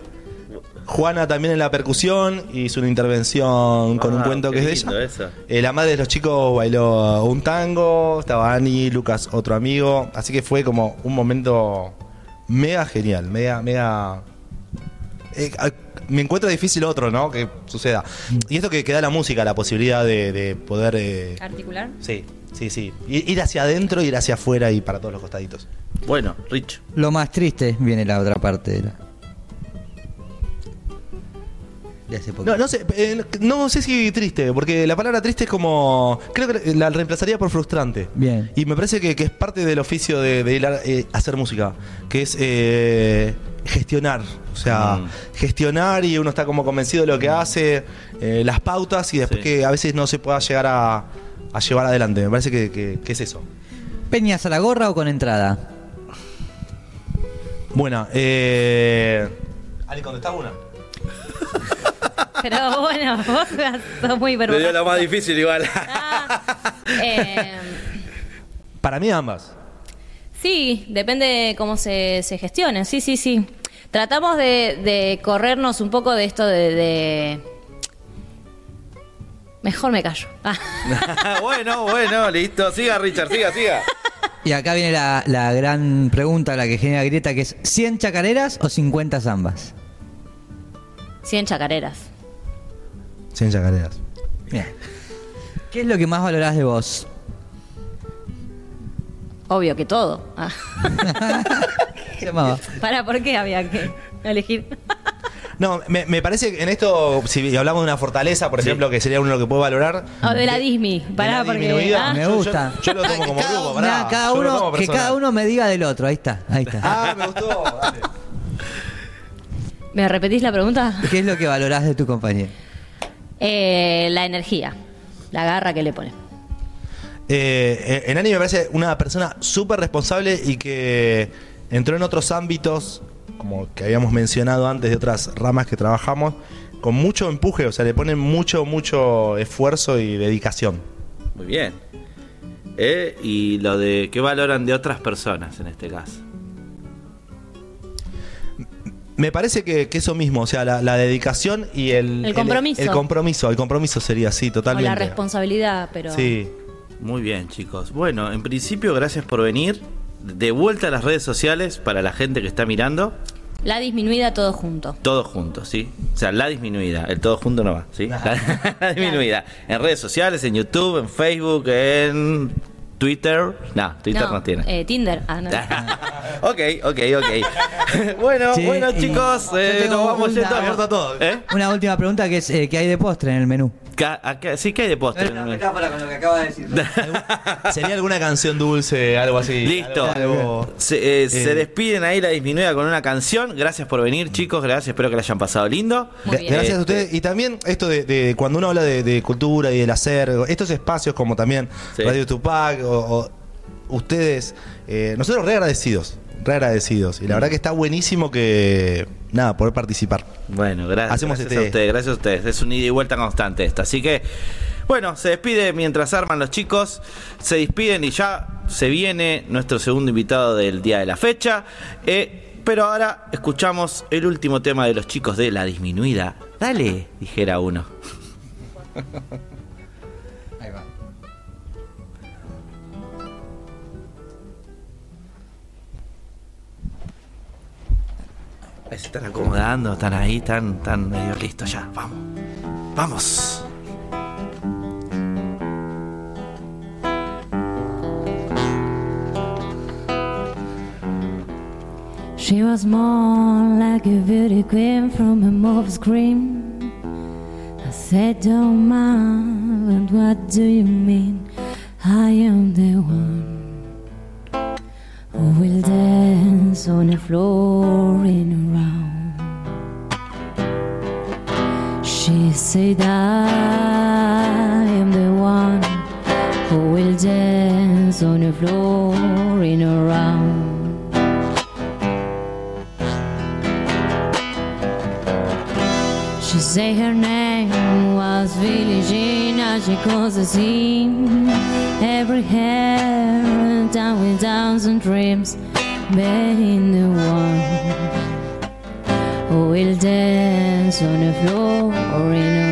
Juana también en la percusión, hizo una intervención con un Ah, cuento que es de ella. eso. Eh, la madre de los chicos bailó un tango, estaba Ani, Lucas, otro amigo. Así que fue como un momento mega genial, mega, mega. Eh, me encuentra difícil otro, ¿no? Que suceda. Y esto que, que da la música, la posibilidad de, de poder. eh, ¿Articular? sí, sí, sí. Ir, ir hacia adentro, ir hacia afuera y para todos los costaditos. bueno, Rich. Lo más triste viene la otra parte de la. De hace poco. No, no sé, eh, no sé si triste, porque la palabra triste es como. Creo que la reemplazaría por frustrante. Bien. Y me parece que, que es parte del oficio de, de ir a eh, hacer música, que es eh, gestionar. O sea, Mm. gestionar y uno está como convencido de lo que hace, eh, las pautas y después Sí. que a veces no se pueda llegar a, a llevar adelante. Me parece que, que- que es eso. ¿Peñas a la gorra o con entrada? Buena, eh. Ali, ¿contestás una? *laughs* Pero bueno, vos sos muy Le dio vergonzoso. lo más difícil igual. Ah, eh, Para mí ambas. sí, depende cómo se, se gestione. Sí, sí, sí. Tratamos de, de corrernos un poco de esto de... de- Mejor me callo. Ah. *laughs* bueno, bueno, listo. Siga, Richard, siga, siga. Y acá viene la, la gran pregunta, la que genera grieta, que es ¿100 chacareras o 50 zambas? 100 chacareras. Sin chacareras. Bien. ¿Qué es lo que más valorás de vos? Obvio que todo. Ah. *laughs* ¿Qué *laughs* se llamaba? Para, ¿por qué había que elegir? *laughs* No, me, me parece que en esto, si hablamos de una fortaleza, por ejemplo, que sería uno lo que puedo valorar. O de la Disney. de Pará, la porque. ah. Me yo- yo- gusta. Yo, lo tomo como *laughs* grupo, pará. Cada Yo lo tomo uno, que cada uno me diga del otro, ahí está, ahí está. Ah, me gustó. dale. ¿Me repetís la pregunta? ¿Qué es lo que valorás de tu compañero? Eh, la energía. La garra que le pone. Eh, eh, Enani me parece una persona súper responsable y que entró en otros ámbitos, como que habíamos mencionado antes de otras ramas que trabajamos, con mucho empuje, o sea, le ponen mucho, mucho esfuerzo y dedicación. Muy bien. Eh, y lo de qué valoran de otras personas en este caso. Me parece que, que eso mismo, o sea, la, la dedicación y el... El compromiso. El, compromiso, el compromiso sería así, O totalmente. la responsabilidad, pero. Sí. Muy bien, chicos. Bueno, en principio, gracias por venir. De vuelta a las redes sociales para la gente que está mirando. La disminuida todo junto. Todos juntos, ¿sí? O sea, la disminuida. El todo junto no va, ¿sí? *laughs* La, *laughs* la disminuida. En redes sociales, en YouTube, en Facebook, en Twitter. No, Twitter no, tiene. eh, Tinder. Ah, no. *laughs* ok, ok, ok. *laughs* bueno, Sí, bueno, chicos, eh, nos vamos una- yendo. abierto a todo. ¿Eh? Una última pregunta que es eh, ¿qué hay de postre en el menú? Sí, que hay de postre. con lo que acaba de decir. *laughs* ¿Sería alguna canción dulce, algo así? Listo. Algo- algo- Se, eh, se despiden ahí la disminuida con una canción. Gracias por venir, chicos. Gracias, espero que la hayan pasado lindo. Muy Gra- bien. Gracias a Este, ustedes. Y también esto de, de cuando uno habla de, de cultura y del hacer, estos espacios como también Sí. Radio Tupac o, o ustedes, eh, nosotros re agradecidos, re agradecidos. Y la verdad que está buenísimo que, nada, poder participar. Bueno, gracias. Hacemos gracias este- a ustedes, gracias a ustedes. Es un ida y vuelta constante esta. Así que, bueno, se despide mientras arman los chicos. Se despiden y ya se viene nuestro segundo invitado del día de la fecha. Eh, pero ahora escuchamos el último tema de los chicos de La Disminuida. Dale, dijera uno. *laughs* Ahí se están acomodando, están ahí, están, están medio listos ya. Vamos. Vamos. She was more like a beauty queen from a mother's cream. I said, Don't mind, but what do you mean? I am the one who will dance on the floor in a round. She said, I am the one who will dance on the floor in a round. She said her name was as she calls the scene. Every hair down with downs and dreams, being the one who will dance on the floor or in a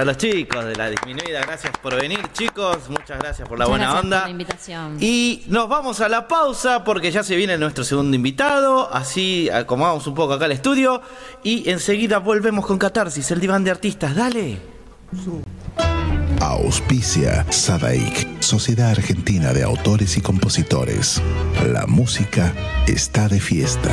para los chicos de la disminuida. Gracias por venir, chicos. Muchas gracias por la Muchas buena gracias onda. por la invitación. Y nos vamos a la pausa porque ya se viene nuestro segundo invitado. Así acomodamos un poco acá el estudio. Y enseguida volvemos con Catarsis, el diván de artistas. Dale. Auspicia Sadaik, Sociedad Argentina de Autores y Compositores. La música está de fiesta.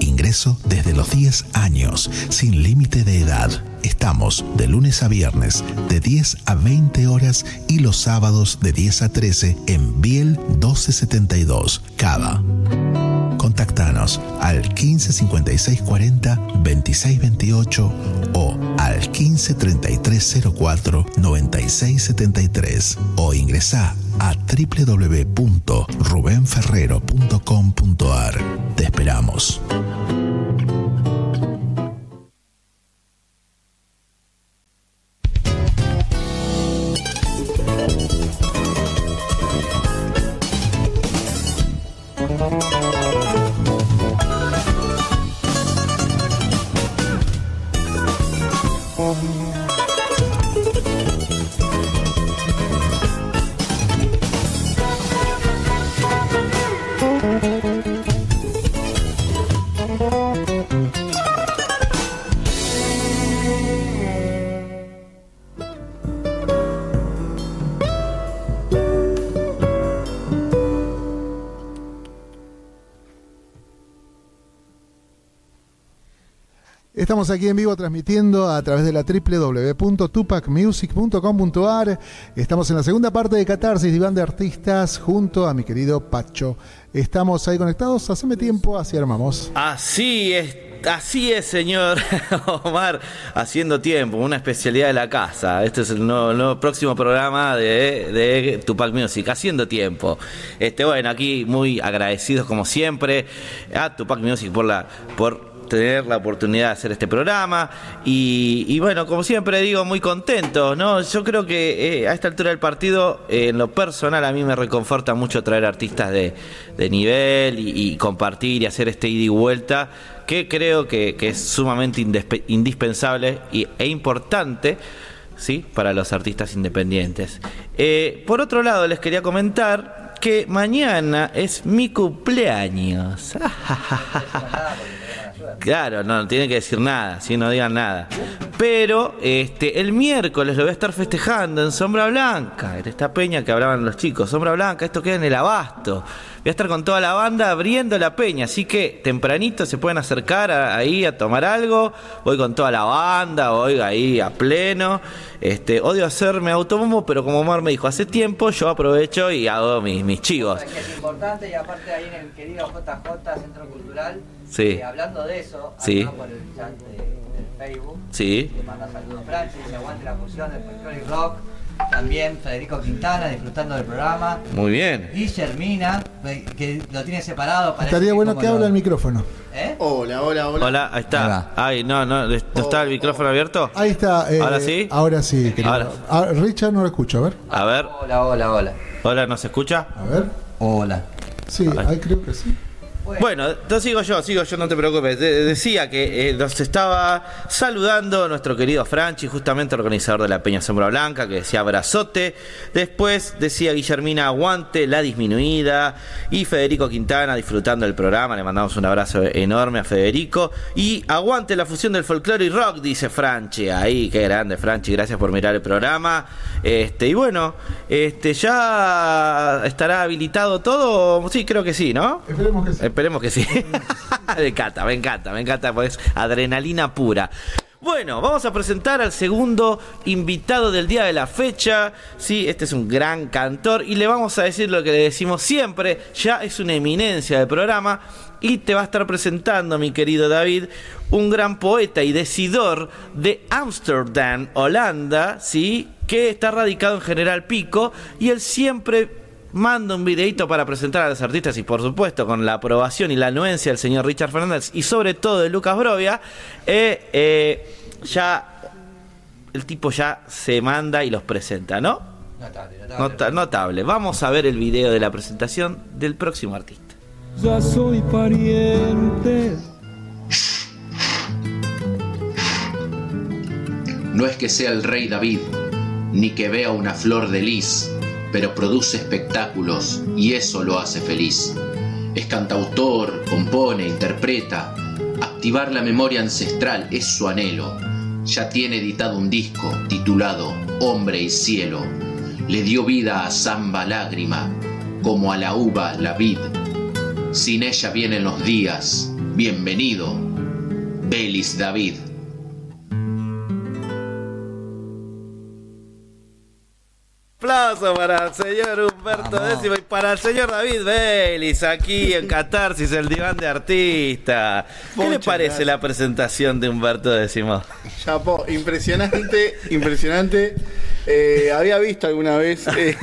Ingreso desde los 10 años, sin límite de edad. Estamos de lunes a viernes de 10 a 20 horas y los sábados de 10 a 13 en Biel 1272, Cava. Contactanos al 15 56 40 26 28 o al 15 33 04 96 73 o ingresa a www.rubenferrero.com.ar. Te esperamos. Aquí en vivo transmitiendo a través de la www.tupacmusic.com.ar. Estamos en la segunda parte de Catarsis, Diván de Artistas, junto a mi querido Pacho. Estamos ahí conectados, haceme tiempo, así armamos. Así es, así es, señor *laughs* Omar, haciendo tiempo, una especialidad de la casa. Este es el próximo programa de, de Tupac Music, haciendo tiempo. Este, bueno, aquí muy agradecidos como siempre a Tupac Music por la, por tener la oportunidad de hacer este programa y, bueno, como siempre digo, muy contento, ¿no? Yo creo que eh, a esta altura del partido, eh, en lo personal, a mí me reconforta mucho traer artistas de, de nivel y, compartir y hacer este ida y vuelta, que creo que, es sumamente indispensable y, e importante. ¿Sí? Para los artistas independientes. Eh, por otro lado, les quería comentar que mañana es mi cumpleaños. *laughs* Claro, no, no que decir nada, si no digan nada. Pero este el miércoles lo voy a estar festejando en Sombra Blanca, en esta peña que hablaban los chicos. Sombra Blanca, esto queda en el abasto. Voy a estar con toda la banda abriendo la peña, así que tempranito se pueden acercar a- ahí a tomar algo. Voy con toda la banda, voy ahí a pleno. Este, odio hacerme autobombo, pero como Omar me dijo hace tiempo, yo aprovecho y hago mis, mis chivos. Que es importante y aparte ahí en el querido JJ Centro Cultural, Sí. eh, hablando de eso, Sí. acá por el chat de- del Facebook. Sí. Le manda saludos Francis, aguante la fusión del folclore y rock. También Federico Quintana disfrutando del programa. Muy bien. Guillermina, que lo tiene separado. parece Estaría bueno que hable al micrófono. ¿Eh? Hola, hola, hola. Hola, ahí está. Ay, no, no, ¿no está el micrófono abierto? Ahí está. eh, ¿Ahora sí? Ahora sí. Ahora. Ah, Richard no lo escucho, a ver. A ver. Hola, hola, hola. Hola, ¿nos escucha? A ver. Hola. Sí, ahí creo que sí. Bueno, entonces sigo yo, sigo yo, no te preocupes. De- decía que eh, nos estaba saludando nuestro querido Franchi, justamente organizador de la Peña Sombra Blanca, que decía abrazote. Después decía Guillermina Aguante, la disminuida. Y Federico Quintana disfrutando del programa. Le mandamos un abrazo enorme a Federico. Y aguante la fusión del folclore y rock, dice Franchi. Ahí, qué grande, Franchi. Gracias por mirar el programa. Este, y bueno, este, ya estará habilitado todo. Sí, creo que sí, ¿no? Esperemos que sí. Esperemos que sí. *laughs* me encanta, me encanta, me encanta, pues adrenalina pura. Bueno, vamos a presentar al segundo invitado del día de la fecha. Sí, este es un gran cantor y le vamos a decir lo que le decimos siempre. Ya es una eminencia del programa y te va a estar presentando, mi querido David, un gran poeta y decidor de Amsterdam, Holanda, sí, que está radicado en General Pico y él siempre manda un videito para presentar a los artistas y por supuesto con la aprobación y la anuencia del señor Richard Fernández y sobre todo de Lucas Brovia, eh, eh, ya el tipo ya se manda y los presenta, ¿no? Notable, notable. Nota- notable. Vamos a ver el video de la presentación del próximo artista. Ya soy pariente. No es que sea el rey David, ni que vea una flor de lis, pero produce espectáculos y eso lo hace feliz. Es cantautor, compone, interpreta. Activar la memoria ancestral es su anhelo. Ya tiene editado un disco titulado Hombre y Cielo. Le dio vida a Samba Lágrima, como a la uva la vid. Sin ella vienen los días. Bienvenido, Belis David. Aplauso para el señor Humberto Décimo y para el señor David Vélez aquí en Catarsis, el diván de artista. ¿Qué le parece gracias. la presentación de Humberto Décimo? Chapo, impresionante, impresionante. Eh, había visto alguna vez eh,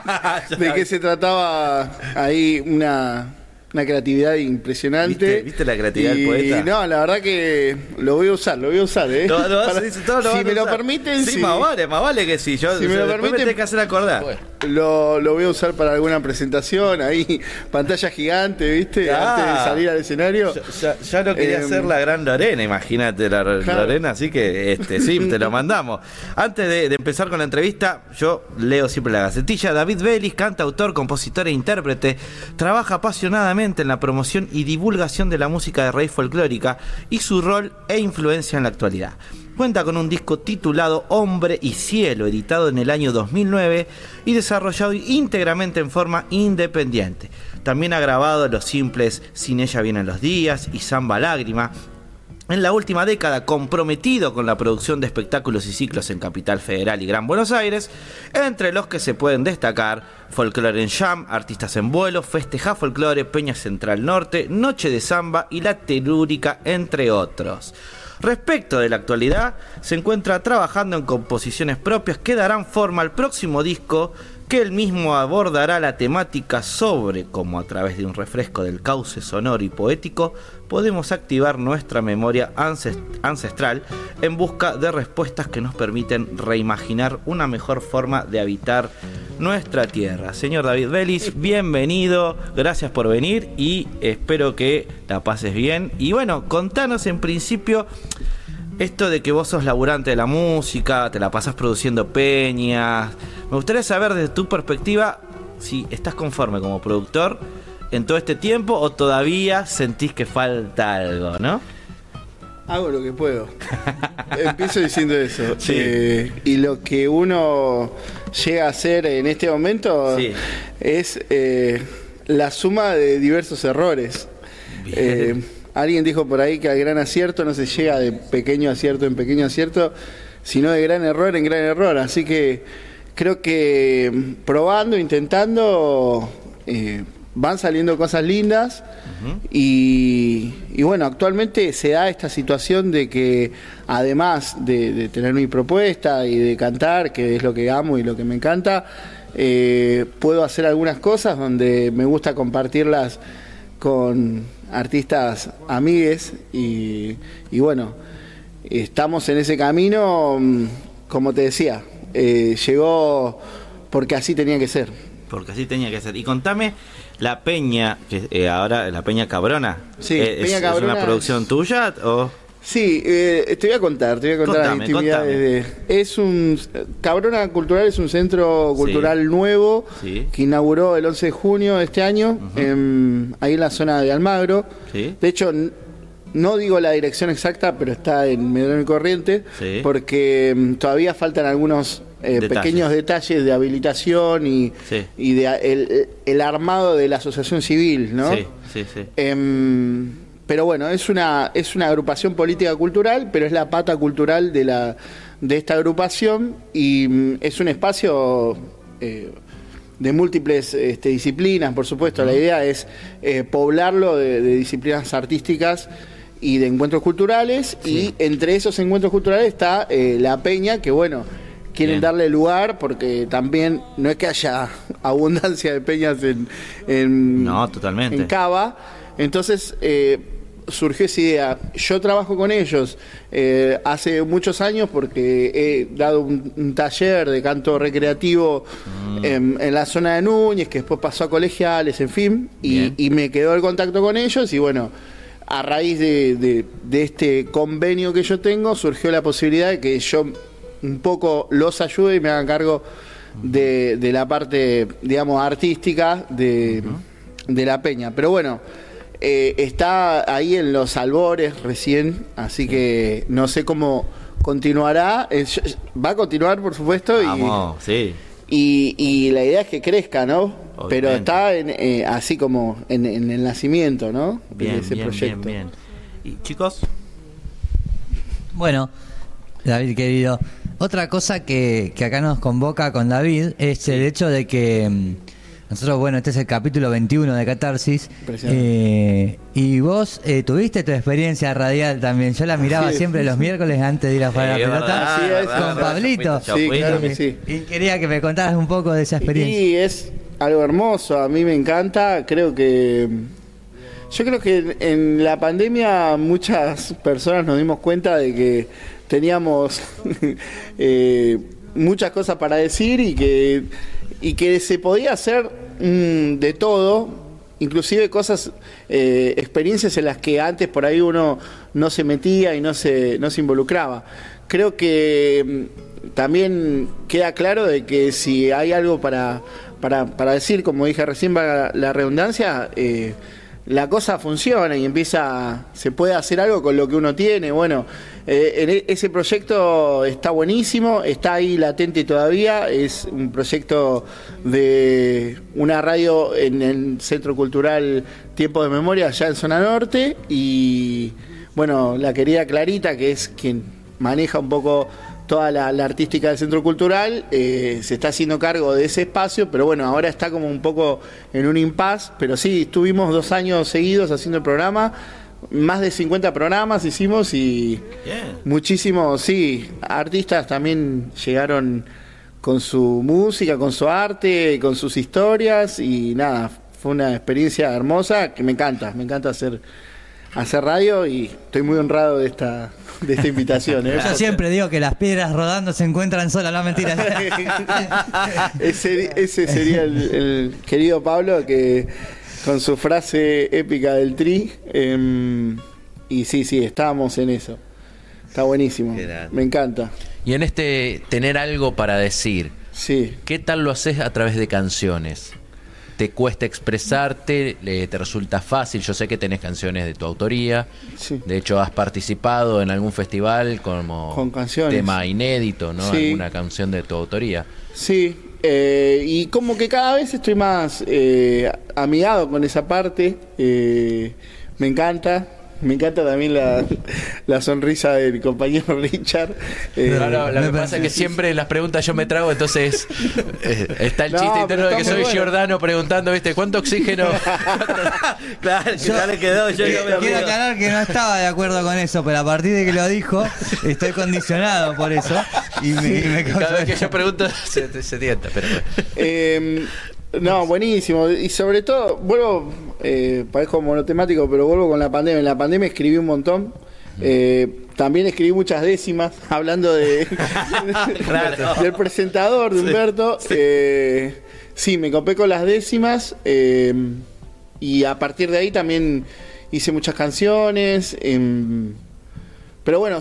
*laughs* de qué se trataba ahí una, una creatividad impresionante. ¿Viste- viste la creatividad del poeta? No, la verdad que lo voy a usar, lo voy a usar, ¿eh? *laughs* Para- todo si me lo permiten, sí. sí. más vale, más vale que sí. Yo, Si me lo permiten- tenés que hacer acordar. Lo, lo voy a usar para alguna presentación, ahí, pantalla gigante, ¿viste? Ah. Antes de salir al escenario. Ya, ya- ya lo quería Em, hacer la gran Lorena, imagínate la Claro. Lorena, así que este sí, te lo mandamos. Antes de, de empezar con la entrevista, yo leo siempre la gacetilla. David Vélez, cantautor, compositor e intérprete, trabaja apasionadamente en la promoción y divulgación de la música de raíz folclórica y su rol e influencia en la actualidad. Cuenta con un disco titulado Hombre y Cielo, editado en el año 2009 y desarrollado íntegramente en forma independiente. También ha grabado los simples Sin ella vienen los días y Samba Lágrima. En la última década, comprometido con la producción de espectáculos y ciclos en Capital Federal y Gran Buenos Aires, entre los que se pueden destacar Folklore en Jam, Artistas en Vuelo, Festeja Folklore, Peña Central Norte, Noche de Samba y La Telúrica, entre otros. Respecto de la actualidad, se encuentra trabajando en composiciones propias que darán forma al próximo disco que él mismo abordará la temática sobre cómo a través de un refresco del cauce sonoro y poético podemos activar nuestra memoria ancest- ancestral en busca de respuestas que nos permiten reimaginar una mejor forma de habitar nuestra tierra. Señor David Vélez, bienvenido, gracias por venir y espero que la pases bien. Y bueno, contanos en principio esto de que vos sos laburante de la música, te la pasás produciendo peñas. Me gustaría saber desde tu perspectiva si estás conforme como productor en todo este tiempo o todavía sentís que falta algo, ¿no? Hago lo que puedo. *laughs* Empiezo diciendo eso. Sí. Eh, y lo que uno llega a hacer en este momento Sí. es eh, la suma de diversos errores. Eh, alguien dijo por ahí que al gran acierto no se llega de pequeño acierto en pequeño acierto, sino de gran error en gran error. Así que creo que probando, intentando, eh, van saliendo cosas lindas y, bueno, actualmente se da esta situación de que además de, tener mi propuesta y de cantar, que es lo que amo y lo que me encanta, eh, puedo hacer algunas cosas donde me gusta compartirlas con artistas amigues y, y bueno, estamos en ese camino, mm, como te decía, eh, llegó porque así tenía que ser. Porque así tenía que ser. Y contame, la Peña, que eh, ahora la Peña Cabrona, Sí, eh, Peña es, Cabrona es una producción tuya o Sí, eh, te voy a contar, te voy a contar Contame, las intimidades de... Es un... Cabrona Cultural es un centro cultural nuevo Sí. que inauguró el 11 de junio de este año, em, ahí en la zona de Almagro. Sí. De hecho, no digo la dirección exacta, pero está en y Corriente, porque em, todavía faltan algunos eh, Detalles. pequeños detalles de habilitación y, Sí. y de a- el, el armado de la asociación civil, ¿no? Sí, sí, sí. Em, pero bueno, es una, es una agrupación política cultural, pero es la pata cultural de, la, de esta agrupación y mm, es un espacio eh, de múltiples este, disciplinas, por supuesto. La idea es eh, poblarlo de, de disciplinas artísticas y de encuentros culturales y entre esos encuentros culturales está eh, la peña, que bueno, quieren Bien. darle lugar porque también no es que haya *laughs* abundancia de peñas en, en, No, totalmente. en Cava. Entonces eh, surgió esa idea. Yo trabajo con ellos eh, hace muchos años porque he dado un, un taller de canto recreativo Mm. en, en la zona de Núñez, que después pasó a colegiales, en fin, y, me quedó el contacto con ellos y bueno. A raíz de, de- de este convenio que yo tengo, surgió la posibilidad de que yo un poco los ayude y me hagan cargo de, de la parte, digamos, artística de, de la peña. Pero bueno, eh, está ahí en los albores recién, así que no sé cómo continuará. Eh, va a continuar, por supuesto, y, Vamos, sí. y, y la idea es que crezca, ¿no? Pero está en, eh, así como en, en el nacimiento, ¿no? De Bien, ese bien, proyecto. bien, bien. Y chicos, Bueno, David querido, otra cosa que, que acá nos convoca con David es el hecho de que mm, nosotros, bueno, este es el capítulo 21 de Catarsis, Impresionante. eh, y vos eh, tuviste tu experiencia radial también, yo la miraba Sí. siempre los miércoles antes de ir a jugar a Sí, la es pelota verdad, Sí, es con verdad. Pablito. Sí, claro que sí. Y quería que me contaras un poco de esa experiencia. Y es algo hermoso, a mí me encanta, creo que yo creo que en la pandemia muchas personas nos dimos cuenta de que teníamos *laughs* eh, muchas cosas para decir y que y que se podía hacer mm, de todo, inclusive cosas, eh, experiencias en las que antes por ahí uno no se metía y no se, no se involucraba. Creo que mm, también queda claro de que si hay algo para, para, para decir, como dije recién, la redundancia, eh, la cosa funciona y empieza, se puede hacer algo con lo que uno tiene. Bueno, eh, e- ese proyecto está buenísimo, está ahí latente todavía, es un proyecto de una radio en el Centro Cultural Tiempo de Memoria, allá en Zona Norte, y bueno, la querida Clarita, que es quien maneja un poco toda la, la artística del centro cultural, eh, se está haciendo cargo de ese espacio, pero bueno, ahora está como un poco en un impas, pero sí, estuvimos dos años seguidos haciendo el programa, más de 50 programas hicimos y muchísimos, sí, artistas también llegaron con su música, con su arte, con sus historias y nada, fue una experiencia hermosa que me encanta, me encanta hacer hacer radio y estoy muy honrado de esta de esta invitación. ¿eh? Yo siempre digo que las piedras rodando se encuentran solas, no mentira. *laughs* ese, ese sería el, el querido Pablo que con su frase épica del tri. em, y sí, sí, estábamos en eso. Está buenísimo. Me encanta. Y en este tener algo para decir, Sí. ¿qué tal lo haces a través de canciones? ¿Te cuesta expresarte? Le- ¿Te resulta fácil? Yo sé que tenés canciones de tu autoría. Sí. De hecho, has participado en algún festival como Con canciones. tema inédito, ¿no? Sí. Alguna canción de tu autoría. Sí, eh, y como que cada vez estoy más eh, amigado con esa parte. eh, me encanta. Me encanta también la, la sonrisa del compañero *laughs* Richard. Eh, No, no, lo me que pasa es que siempre las preguntas yo me trago, entonces eh, está el No, chiste interno de que soy bueno. Giordano preguntando, ¿viste? ¿Cuánto oxígeno? *laughs* claro, ya le quedó. Yo Eh, no me Quiero aclarar que no estaba de acuerdo con eso, pero a partir de que lo dijo, estoy condicionado por eso. Y me, y me Cada vez que yo pregunto se, se tienta, pero bueno. No, buenísimo. Y sobre todo, vuelvo, eh, parezco monotemático, pero vuelvo con la pandemia. En la pandemia escribí un montón. Eh, también escribí muchas décimas, *laughs* hablando de, Claro. del presentador de Humberto. Eh, sí, me copé con las décimas. eh, y a partir de ahí también hice muchas canciones. em, pero bueno,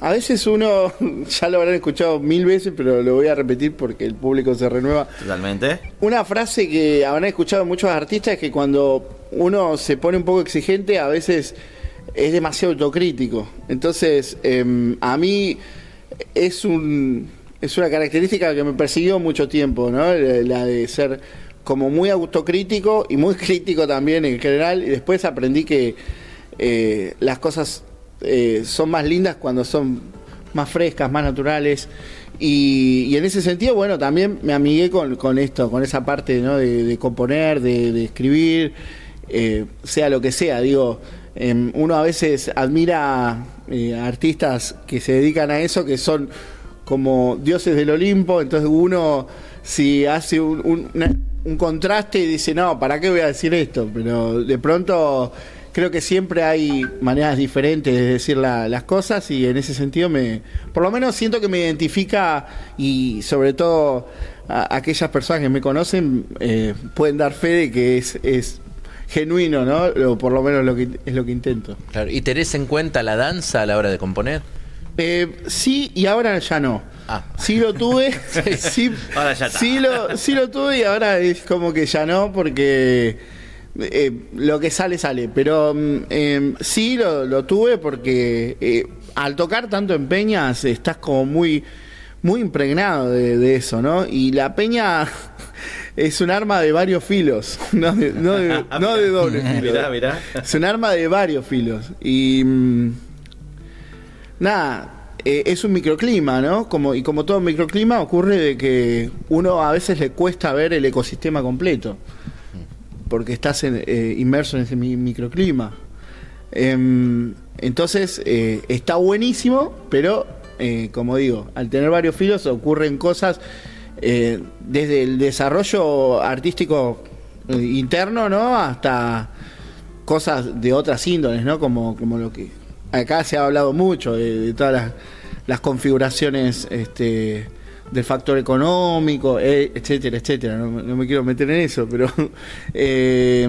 a veces uno, *laughs* ya lo habrán escuchado mil veces, pero lo voy a repetir porque el público se renueva. Totalmente. Una frase que habrán escuchado muchos artistas es que cuando uno se pone un poco exigente, a veces es demasiado autocrítico. Entonces, em, a mí es un es una característica que me persiguió mucho tiempo, ¿no? La la de ser como muy autocrítico y muy *laughs* crítico también en general. Y después aprendí que eh, las cosas eh, son más lindas cuando son más frescas, más naturales. Y, en ese sentido, bueno, también me amigué con, esto, con esa parte de, componer, de, escribir, eh, sea lo que sea. Digo, em, uno a veces admira eh, artistas que se dedican a eso, que son como dioses del Olimpo, entonces uno si hace un contraste y dice, no, ¿para qué voy a decir esto? Pero de pronto creo que siempre hay maneras diferentes de decir la- las cosas y en ese sentido me, por lo menos siento que me identifica y sobre todo a- aquellas personas que me conocen eh, pueden dar fe de que es, es genuino, ¿no? O por lo menos lo que, es lo que intento. Claro, ¿Y tenés en cuenta la danza a la hora de componer? Eh, sí, y ahora ya no. Ah. Sí lo tuve, *laughs* sí, Ahora ya está. sí lo, sí lo tuve y ahora es como que ya no, porque eh, lo que sale, sale. Pero eh, sí lo, lo tuve porque eh, al tocar tanto en peñas estás como muy, muy impregnado de, de eso, ¿no? Y la peña *laughs* es un arma de varios filos, *laughs* no de, no de- *laughs* no de doble filo. Mirá, mirá. Es un arma de varios filos. Y mm, nada, eh, es un microclima, ¿no? Como, y como todo microclima ocurre de que uno a veces le cuesta ver el ecosistema completo. Porque estás eh, inmerso en ese mi- microclima. Em, entonces, eh, está buenísimo, pero eh, como digo, al tener varios filos ocurren cosas desde el desarrollo artístico interno, ¿no? Hasta cosas de otras índoles, ¿no? Como, como lo que acá se ha hablado mucho de, de todas las, las configuraciones este, del factor económico, eh, etcétera, etcétera. No, me- no me quiero meter en eso, pero *laughs* eh,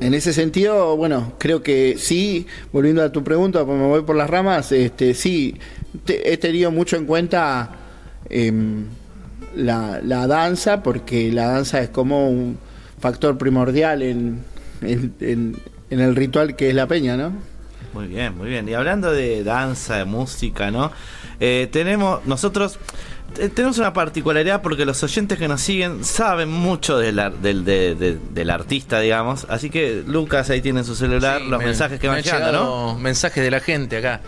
en ese sentido, bueno, creo que sí, volviendo a tu pregunta, pues me voy por las ramas, este, sí, te- he tenido mucho en cuenta em, la, la danza, porque la danza es como un factor primordial en, en- en el ritual que es la peña, ¿no? Muy bien, muy bien. Y hablando de danza, de música, ¿no? Eh, tenemos, nosotros eh, tenemos una particularidad porque los oyentes que nos siguen saben mucho del, ar- del, de- de- del artista, digamos. Así que Lucas ahí tiene en su celular Sí, los me- mensajes que me van llegando, ¿no? Mensajes de la gente acá.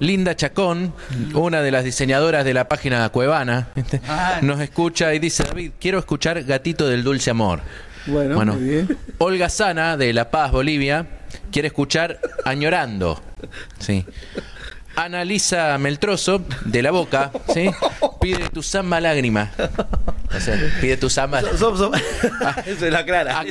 Linda Chacón, una de las diseñadoras de la página Cuevana. *laughs* Ah. nos escucha y dice, David, quiero escuchar Gatito del Dulce Amor. Bueno, Bueno, muy bien. Olga Sana, de La Paz, Bolivia, quiere escuchar Añorando. Sí. Analisa Meltroso, de La Boca, ¿sí? Pide tu samba lágrima. O sea, pide tu samba. Som- som- Eso es *laughs* la clara.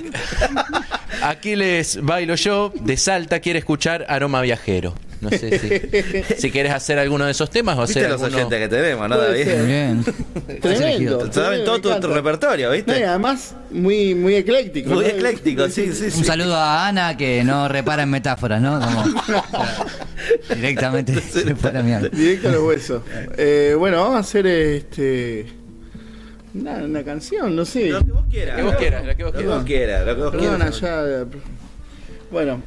Aquiles Bailo Yo, de Salta, quiere escuchar Aroma Viajero. No sé si, *laughs* si quieres hacer alguno de esos temas o ¿Viste hacer los alguno... oyentes que tenemos, no, David? Muy bien. *laughs* Tremendo. Saben todo tu, repertorio, No, y ¿viste? además muy, muy ecléctico. Muy ¿no? ecléctico, sí, sí, Un saludo a Ana que no repara en metáforas, ¿no? Como, *laughs* directamente. Directo a los huesos. Eh, bueno, vamos a hacer este. Una, una canción, no sé. Lo que vos quieras. La que vos quieras, la que vos Lo que quieras. vos quieras, lo que vos Perdón, quieras. allá. Bueno.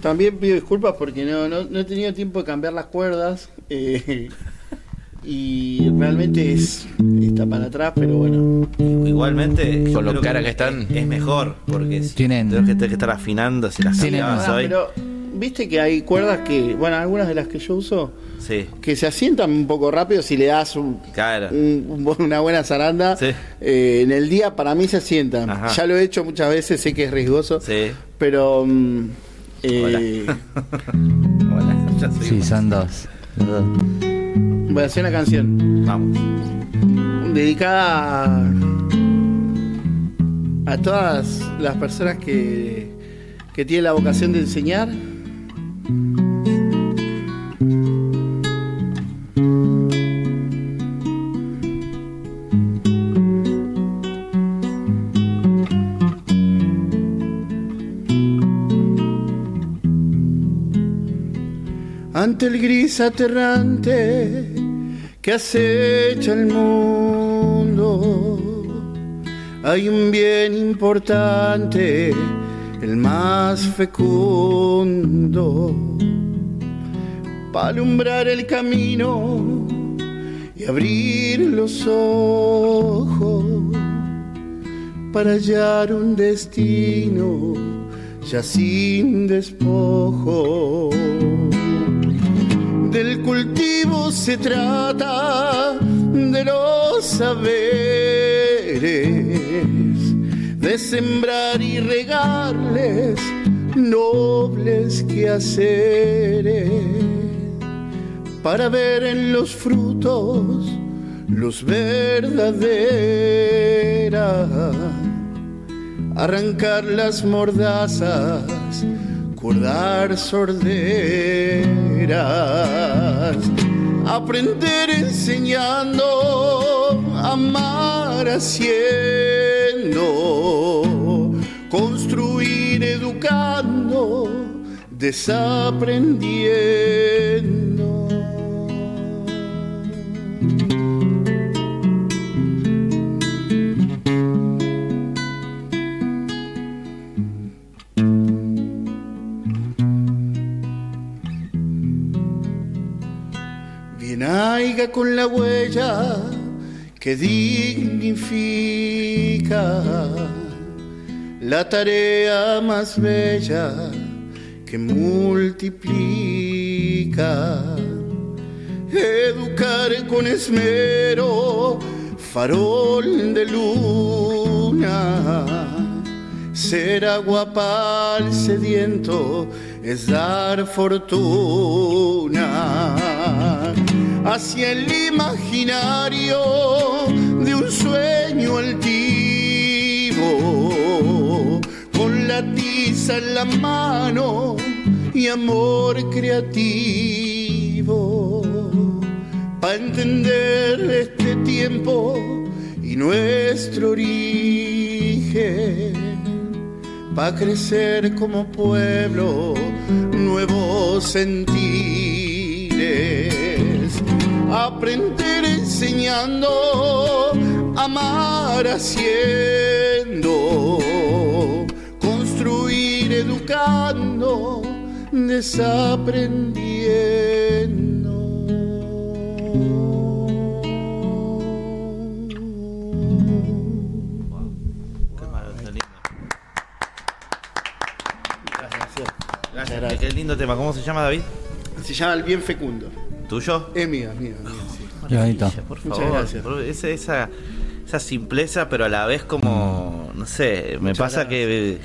También pido disculpas porque no, no, no he tenido tiempo de cambiar las cuerdas. eh, *laughs* y realmente es, está para atrás, pero bueno. Igualmente, Con lo cara que están. Es mejor, porque si Tienen- tengo que, que estar afinando si las Tienen- cambiabas Ah, hoy. pero viste que hay cuerdas que, bueno, algunas de las que yo uso, Sí, que se asientan un poco rápido si le das un, claro. un- un bu- una buena zaranda. Sí. Eh, en el día para mí se asientan. Ajá. Ya lo he hecho muchas veces, sé que es riesgoso, Sí. pero... mm, eh, *laughs* Hola, ya soy Sí, son dos. Dos. voy a hacer una canción Vamos. dedicada a, a todas las personas que, que tienen la vocación de enseñar. Ante el gris aterrante que acecha el mundo, hay un bien importante, el más fecundo, para alumbrar el camino y abrir los ojos. Para hallar un destino ya sin despojo. Del cultivo se trata de los saberes, de sembrar y regarles nobles quehaceres, para ver en los frutos luz verdadera arrancar las mordazas, cuerdar sorderas, aprender enseñando, amar haciendo, construir educando, desaprendiendo. Haiga con la huella que dignifica la tarea más bella que multiplica. Educar con esmero, farol de luna, ser agua sediento es dar fortuna hacia el imaginario de un sueño altivo, con la tiza en la mano y amor creativo, para entender este tiempo y nuestro origen, para crecer como pueblo nuevos sentires aprender enseñando, amar haciendo, construir educando, desaprendiendo. Qué maravilla, lindo. Gracias. Gracias. gracias. Qué lindo tema. ¿Cómo se llama, David? Se llama El Bien Fecundo. ¿Tuyo? Es mío, es mío, es mío, sí. Maravilla, Por Muchas favor. gracias. Por- esa, esa, esa simpleza, pero a la vez como, no sé, me Muchas pasa que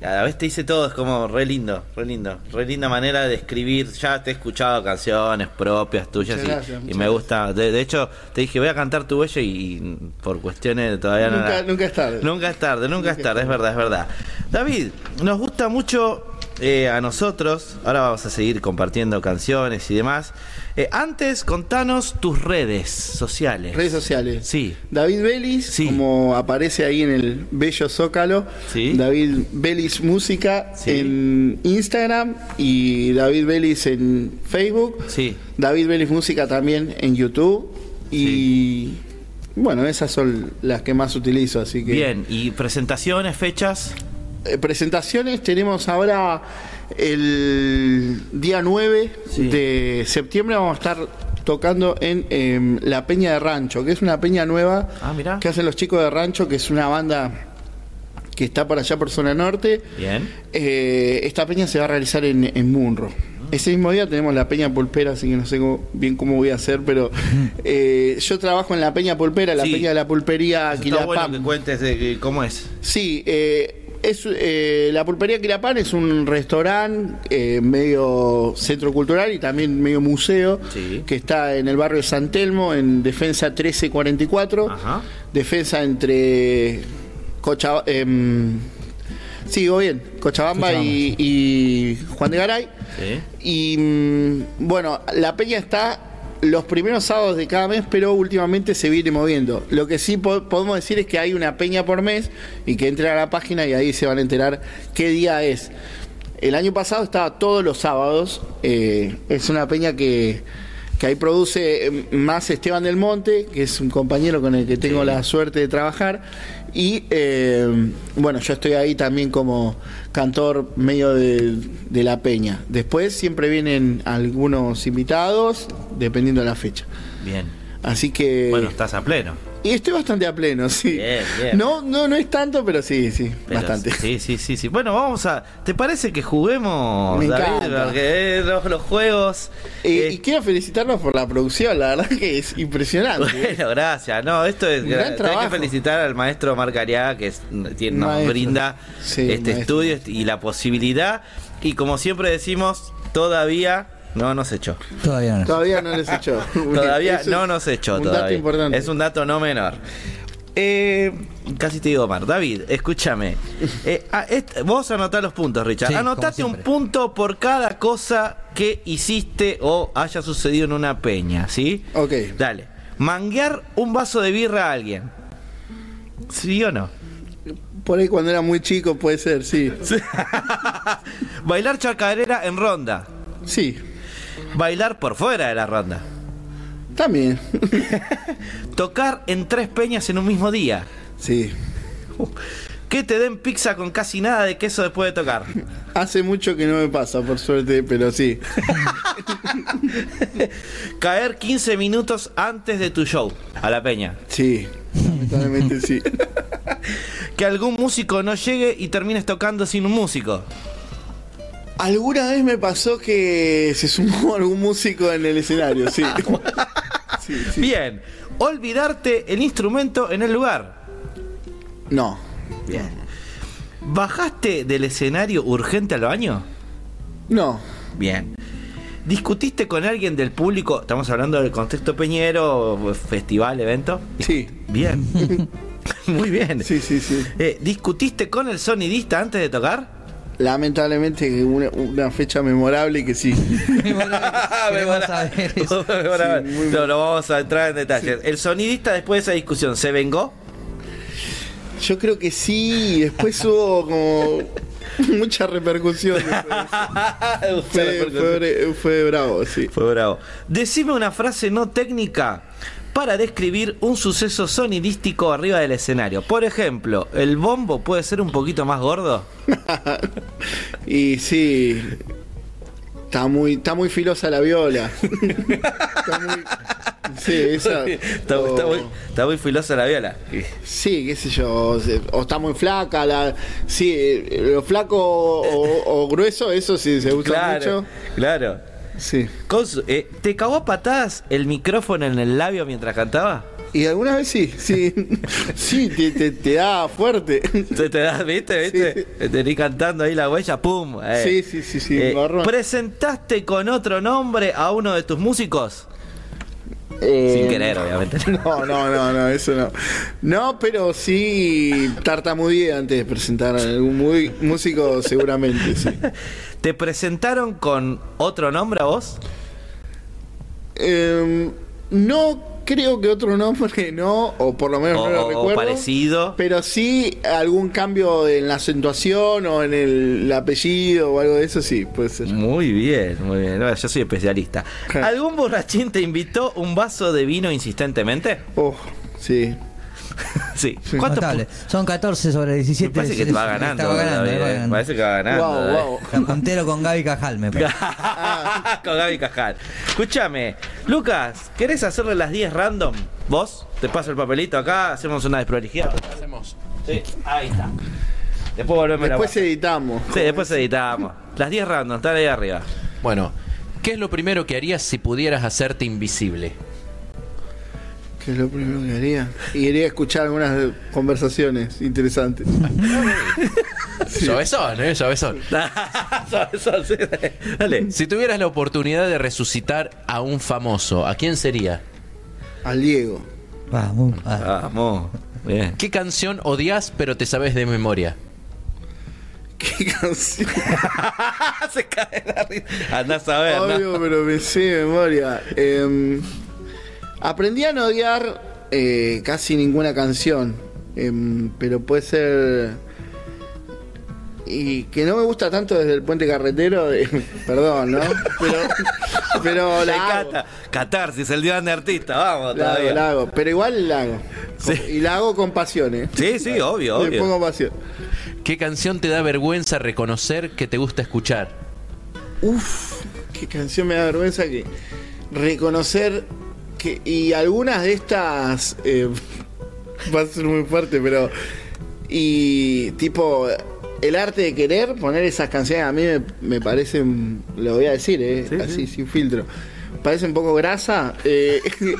eh, a la vez te dice todo, es como re lindo, re lindo, re linda manera de escribir. Ya te he escuchado canciones propias tuyas Muchas y, gracias, y muchas me gusta. De, de hecho, te dije, voy a cantar tu huella y por cuestiones todavía no. Nunca, la- nunca es tarde. Nunca es tarde, nunca es tarde, es verdad, es verdad. David, nos gusta mucho eh, a nosotros, ahora vamos a seguir compartiendo canciones y demás. Eh, antes, contanos tus redes sociales. Redes sociales. Sí. David Belis, Sí. como aparece ahí en el bello zócalo. Sí. David Belis Música Sí. en Instagram y David Belis en Facebook. Sí. David Belis Música también en YouTube. Y bueno, esas son las que más utilizo, así que. Bien, ¿y presentaciones, fechas? Eh, presentaciones tenemos ahora el día 9 Sí. de septiembre vamos a estar tocando en em, La Peña de Rancho, que es una peña nueva Ah, que hacen los chicos de Rancho, que es una banda que está por allá por zona norte. Bien. Eh, esta peña se va a realizar en, en Munro. Ese mismo día tenemos la Peña Pulpera, así que no sé cómo- bien cómo voy a hacer, pero *laughs* eh, yo trabajo en la Peña Pulpera, la Sí. Peña de la Pulpería Está Quilapam. bueno que cuentes de cómo es. Sí, eh, es, eh, la Pulpería Quilapán es un restaurante eh, medio centro cultural y también medio museo Sí. que está en el barrio de San Telmo, en Defensa 1344. Ajá. Defensa entre Cocha, sigo bien, Cochabamba, y, y Juan de Garay. Sí. Y mm, bueno, la peña está los primeros sábados de cada mes, pero últimamente se viene moviendo. Lo que sí po- podemos decir es que hay una peña por mes y que entren a la página y ahí se van a enterar qué día es. El año pasado estaba todos los sábados. eh, es una peña que, que ahí produce eh, más Esteban del Monte, que es un compañero con el que tengo la suerte de trabajar. Y eh, bueno, yo estoy ahí también como cantor medio de, de la peña. Después siempre vienen algunos invitados, dependiendo de la fecha. Bien. Así que... Bueno, estás a pleno. Y estoy bastante a pleno, sí. Bien, bien. No, no, no es tanto, pero sí, sí, Pero bastante. Sí, sí, sí, sí. Bueno, vamos a. ¿Te parece que juguemos, Me David? encanta. Porque eh, los, los juegos. Y, eh, y quiero felicitarlos por la producción, la verdad que es impresionante. *laughs* Bueno, gracias. No, esto es. Gran Hay que felicitar al maestro Marc Ariaga, que es- tiene, nos Maestro. brinda Sí, este maestro. estudio y la posibilidad. Y como siempre decimos, todavía no nos echó. Todavía no. Todavía no les echó. *laughs* Todavía Eso no nos echó. Un todavía. dato importante. Es un dato no menor. Eh, casi te digo, Omar. David, escúchame. Eh, ah, est- vos anotá los puntos, Richard. Sí, Anotate un punto por cada cosa que hiciste o haya sucedido en una peña, ¿sí? Ok. Dale. Manguear un vaso de birra a alguien. ¿Sí o no? Por ahí cuando era muy chico puede ser, sí. *laughs* Bailar chacarera en ronda. Sí, Bailar por fuera de la ronda. también. *laughs* Tocar en tres peñas en un mismo día. Sí. Que te den pizza con casi nada de queso después de tocar. Hace mucho que no me pasa, por suerte, pero sí. *laughs* Caer 15 minutos antes de tu show a la peña. Sí, lamentablemente sí. *laughs* Que algún músico no llegue y termines tocando sin un músico. Alguna vez me pasó que se sumó *laughs* algún músico en el escenario, sí. *laughs* Sí, sí. Bien. Olvidarte el instrumento en el lugar. No, Bien. ¿Bajaste del escenario urgente al baño? no, Bien. ¿Discutiste con alguien del público? Estamos hablando del contexto peñero, festival, evento. sí. Bien. *laughs* Muy bien. Sí, sí, sí. Eh, ¿Discutiste con el sonidista antes de tocar? Lamentablemente una, una fecha memorable que sí. *laughs* Memorable. *laughs* *laughs* Muy no, no vamos a entrar en detalles. ¿El sonidista después de esa discusión se vengó? Yo creo que sí, después hubo como mucha repercusión. Fue, fue bravo, sí. Fue bravo. Decime una frase no técnica para describir un suceso sonidístico arriba del escenario. Por ejemplo, ¿el bombo puede ser un poquito más gordo? *laughs* Y sí, está muy, está muy filosa la viola. está muy, sí, esa, *laughs* Está, o- está muy, está muy filosa la viola. Sí, qué sé yo, o, está muy flaca, la, sí, eh, lo flaco o, o grueso, eso sí se usa Claro, mucho. claro. Sí. Eh, ¿Te cagó a patadas el micrófono en el labio mientras cantaba? Y alguna vez sí, sí, *laughs* sí, te, te, te da fuerte. ¿Te, te das, viste, viste? Te vení cantando ahí la huella, ¡pum! eh. Sí, sí, sí, sí, Eh. ¿Presentaste con otro nombre a uno de tus músicos? Eh, Sin querer, obviamente. *laughs* No, no, no, no, eso no. No, pero sí tartamudeé antes de presentar a algún músico, seguramente, sí. *laughs* ¿Te presentaron con otro nombre a vos? Em, no creo que otro nombre, *laughs* no, o por lo menos O, no lo o- recuerdo. parecido. Pero sí algún cambio en la acentuación o en el apellido o algo de eso, sí, puede ser. Muy bien, muy bien. No, Yo soy especialista. ¿Algún borrachín te invitó un vaso de vino insistentemente? Oh, sí. *laughs* Sí. ¿Cuántos Notable. Son 14 sobre 17. Me parece que es- va ganando. estaba ganando, David, eh, va eh. ganando. Parece que va ganando. Wow, wow. Puntero con Gaby Cajal, me parece. *laughs* Con Gaby Cajal. Escúchame, Lucas, ¿querés hacerle las 10 random? ¿Vos? Te paso el papelito acá, hacemos una desprolijidad. Hacemos. Sí, ahí está. Después volvemos a Después editamos. Sí, después editamos. Las 10 random, están ahí arriba. Bueno, ¿qué es lo primero que harías si pudieras hacerte invisible? ¿Qué es lo primero que haría? Y iría a escuchar algunas conversaciones interesantes. *laughs* Suavezón, ¿eh? Suavezón. *laughs* Eso, sí, Dale. Si tuvieras la oportunidad de resucitar a un famoso, ¿a quién sería? Al Diego. Vamos. Vamos. Bien. ¿Qué canción odias pero te sabes de memoria? ¿Qué canción? *laughs* Se cae la risa. Andás a ver, ¿no? Obvio, pero me sé de memoria. Em, aprendí a no odiar eh, casi ninguna canción. Em, pero puede ser. Y que no me gusta tanto desde el puente carretero. *laughs* perdón, ¿no? Pero, *laughs* la hago, encanta. Catarsis, el diván de artista. Vamos, la hago, todavía. la hago. Pero igual la hago. Sí. Y la hago con pasión, ¿eh? Sí, sí, obvio, Le obvio. pongo pasión. ¿Qué canción te da vergüenza reconocer que te gusta escuchar? Uf, qué canción me da vergüenza que reconocer que y algunas de estas eh, *laughs* va a ser muy fuerte, pero y tipo el arte de querer poner esas canciones a mí me, me parece, lo voy a decir, eh, Sí, así sí. sin filtro, parece un poco grasa. eh, *laughs*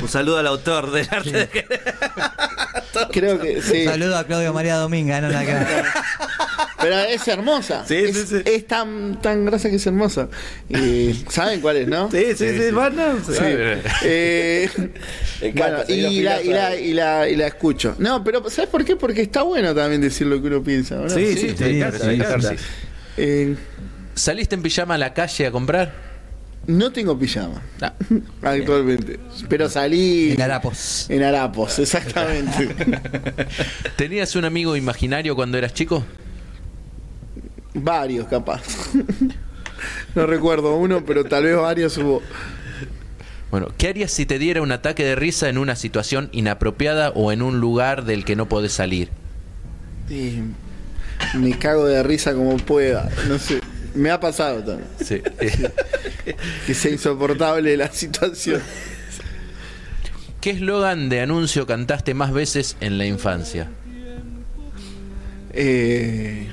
Un saludo al autor del arte de querer. creo que *laughs* sí. Saludo a Claudio María Dominga, no la cara. Pero es hermosa. Sí, es, sí, sí. es tan, tan grasa que es hermosa. Y, ¿Saben cuál es, no? Sí, sí, sí, bueno. sí. Eh, *laughs* bueno, y, la, afilando y, la, ahí. y, la, y la escucho. No, pero ¿sabes por qué? Porque está bueno también decir lo que uno piensa. ¿no? Sí, sí, sí, me encanta. Eh, ¿Saliste en pijama a la calle a comprar? no tengo pijama No. *laughs* actualmente. Pero salí En Harapos. en harapos, exactamente. *laughs* ¿Tenías un amigo imaginario cuando eras chico? Varios, capaz. *laughs* no recuerdo uno, pero tal vez varios hubo. Bueno, ¿qué harías si te diera un ataque de risa en una situación inapropiada o en un lugar del que no podés salir? Eh, me cago de risa como pueda. No sé. Me ha pasado también. Sí. *laughs* Que sea insoportable la situación. ¿Qué eslogan de anuncio cantaste más veces en la infancia? Eh,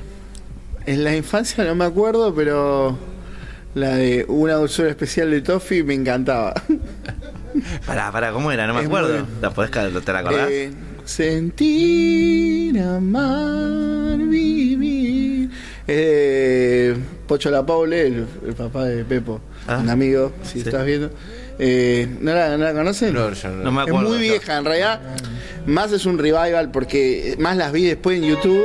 en la infancia no me acuerdo, pero la de una dulzura especial de Toffee me encantaba. *laughs* Pará, pará, ¿cómo era? No me Es acuerdo. muy- ¿La podés ¿Te la acordás? Eh, sentir, amar, vivir. Eh, Pocho La Paule, el, el papá de Pepo, Ah. un amigo, si Sí. estás viendo. Eh, ¿no, la, ¿No la conocen? No, yo no. No me Es acuerdo. muy yo. vieja, en realidad. Más es un revival porque más las vi después en YouTube.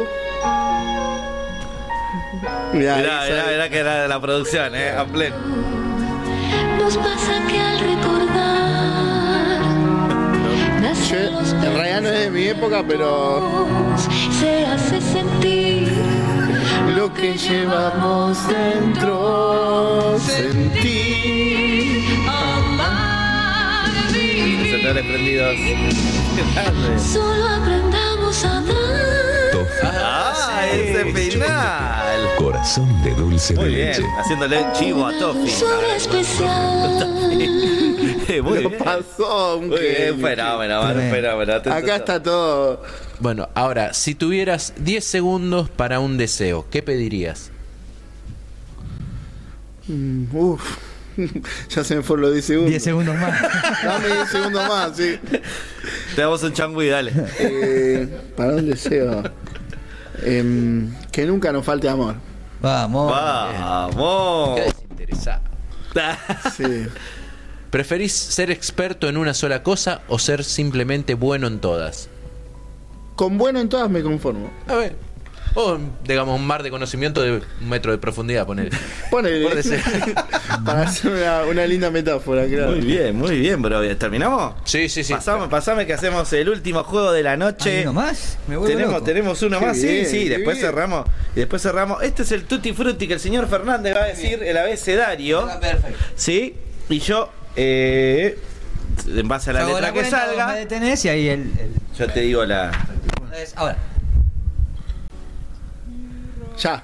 Mirá, Mirá, mirá, mirá que era de la producción, ¿eh? A pleno. Nos pasa que al recordar Yo, en realidad no es de mi época, pero se hace sentir lo que llevamos dentro, sentir. amar, vivir. Prendidos. Solo aprendamos a dar. ¡Ah, ese final! Corazón de dulce Muy de bien, leche. haciéndole chivo a Toffee. dulzura especial. *laughs* Muy Lo bien. pasó un Muy bien, genio. fenómeno, mano, fenómeno. Acá está todo. Bueno, ahora, si tuvieras 10 segundos para un deseo, ¿qué pedirías? Mm, Uf. *laughs* ya se me fueron los 10 segundos. 10 segundos más. *laughs* Dame 10 segundos más, sí. Te damos un changui, dale. Eh, para un deseo. Em, que nunca nos falte amor. Vamos. ¡Vamos! Qué desinteresado. *laughs* Sí. ¿Preferís ser experto en una sola cosa o ser simplemente bueno en todas? Con bueno en todas me conformo. A ver. O, digamos, un mar de conocimiento de un metro de profundidad, poner. *laughs* Ponele. Por deseo. *laughs* para hacer una, una linda metáfora, claro. Muy bien, muy bien, bro. ¿Terminamos? Sí, sí, sí. Pasame, pasame que hacemos el último juego de la noche. ¿Hay uno más? Me vuelvo Tenemos, loco. tenemos uno Qué más, bien, sí, sí, después bien. cerramos. Y después cerramos. Este es el Tutti Frutti que el señor Fernández va a decir el abecedario. Perfecto. ¿Sí? Y yo eh, en base a la letra que salga, Me detenés y ahí el. el- yo te digo la. Ahora. Ya.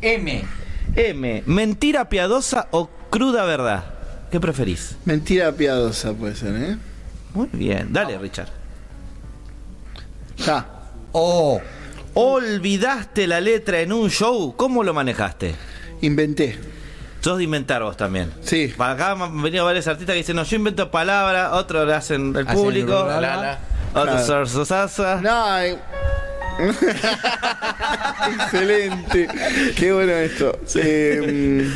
M. M. ¿Mentira piadosa o cruda verdad? ¿Qué preferís? Mentira piadosa puede ser, ¿eh? Muy bien. Dale, Richard. Ya. O. ¿Olvidaste la letra en un show? ¿Cómo lo manejaste? Inventé. Sos de inventar vos también. Sí. Para acá han venido varios artistas que dicen, no, yo invento palabras, otros lo hacen el Hacen público, el la, la, otros Claro. son sosasa. No. Excelente. Qué bueno esto. Eh,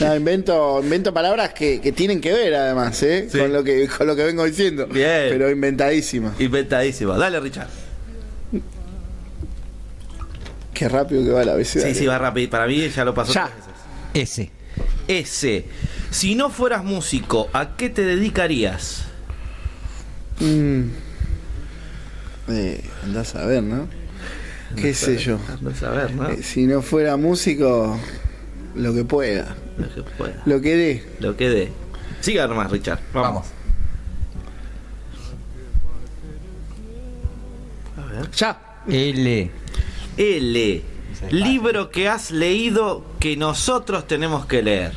no, invento, invento palabras que, que tienen que ver además, ¿eh? Sí. Con lo que con lo que vengo diciendo. Bien. Pero inventadísimas. Inventadísimo. Dale, Richard. Qué rápido que va la Sí, abecedario. sí, va rápido. Para mí ya lo pasó Ya. tres veces. S. S. Si no fueras músico, ¿a qué te dedicarías? Mm. Eh, andás a ver, ¿no? ¿Qué sé yo? Andás a ver, ¿no? Eh, si no fuera músico, lo que pueda. Lo que pueda. Lo que dé. Lo que dé. Siga nomás, Richard. Vamos. Ya. L. L. Libro que has leído que nosotros tenemos que leer.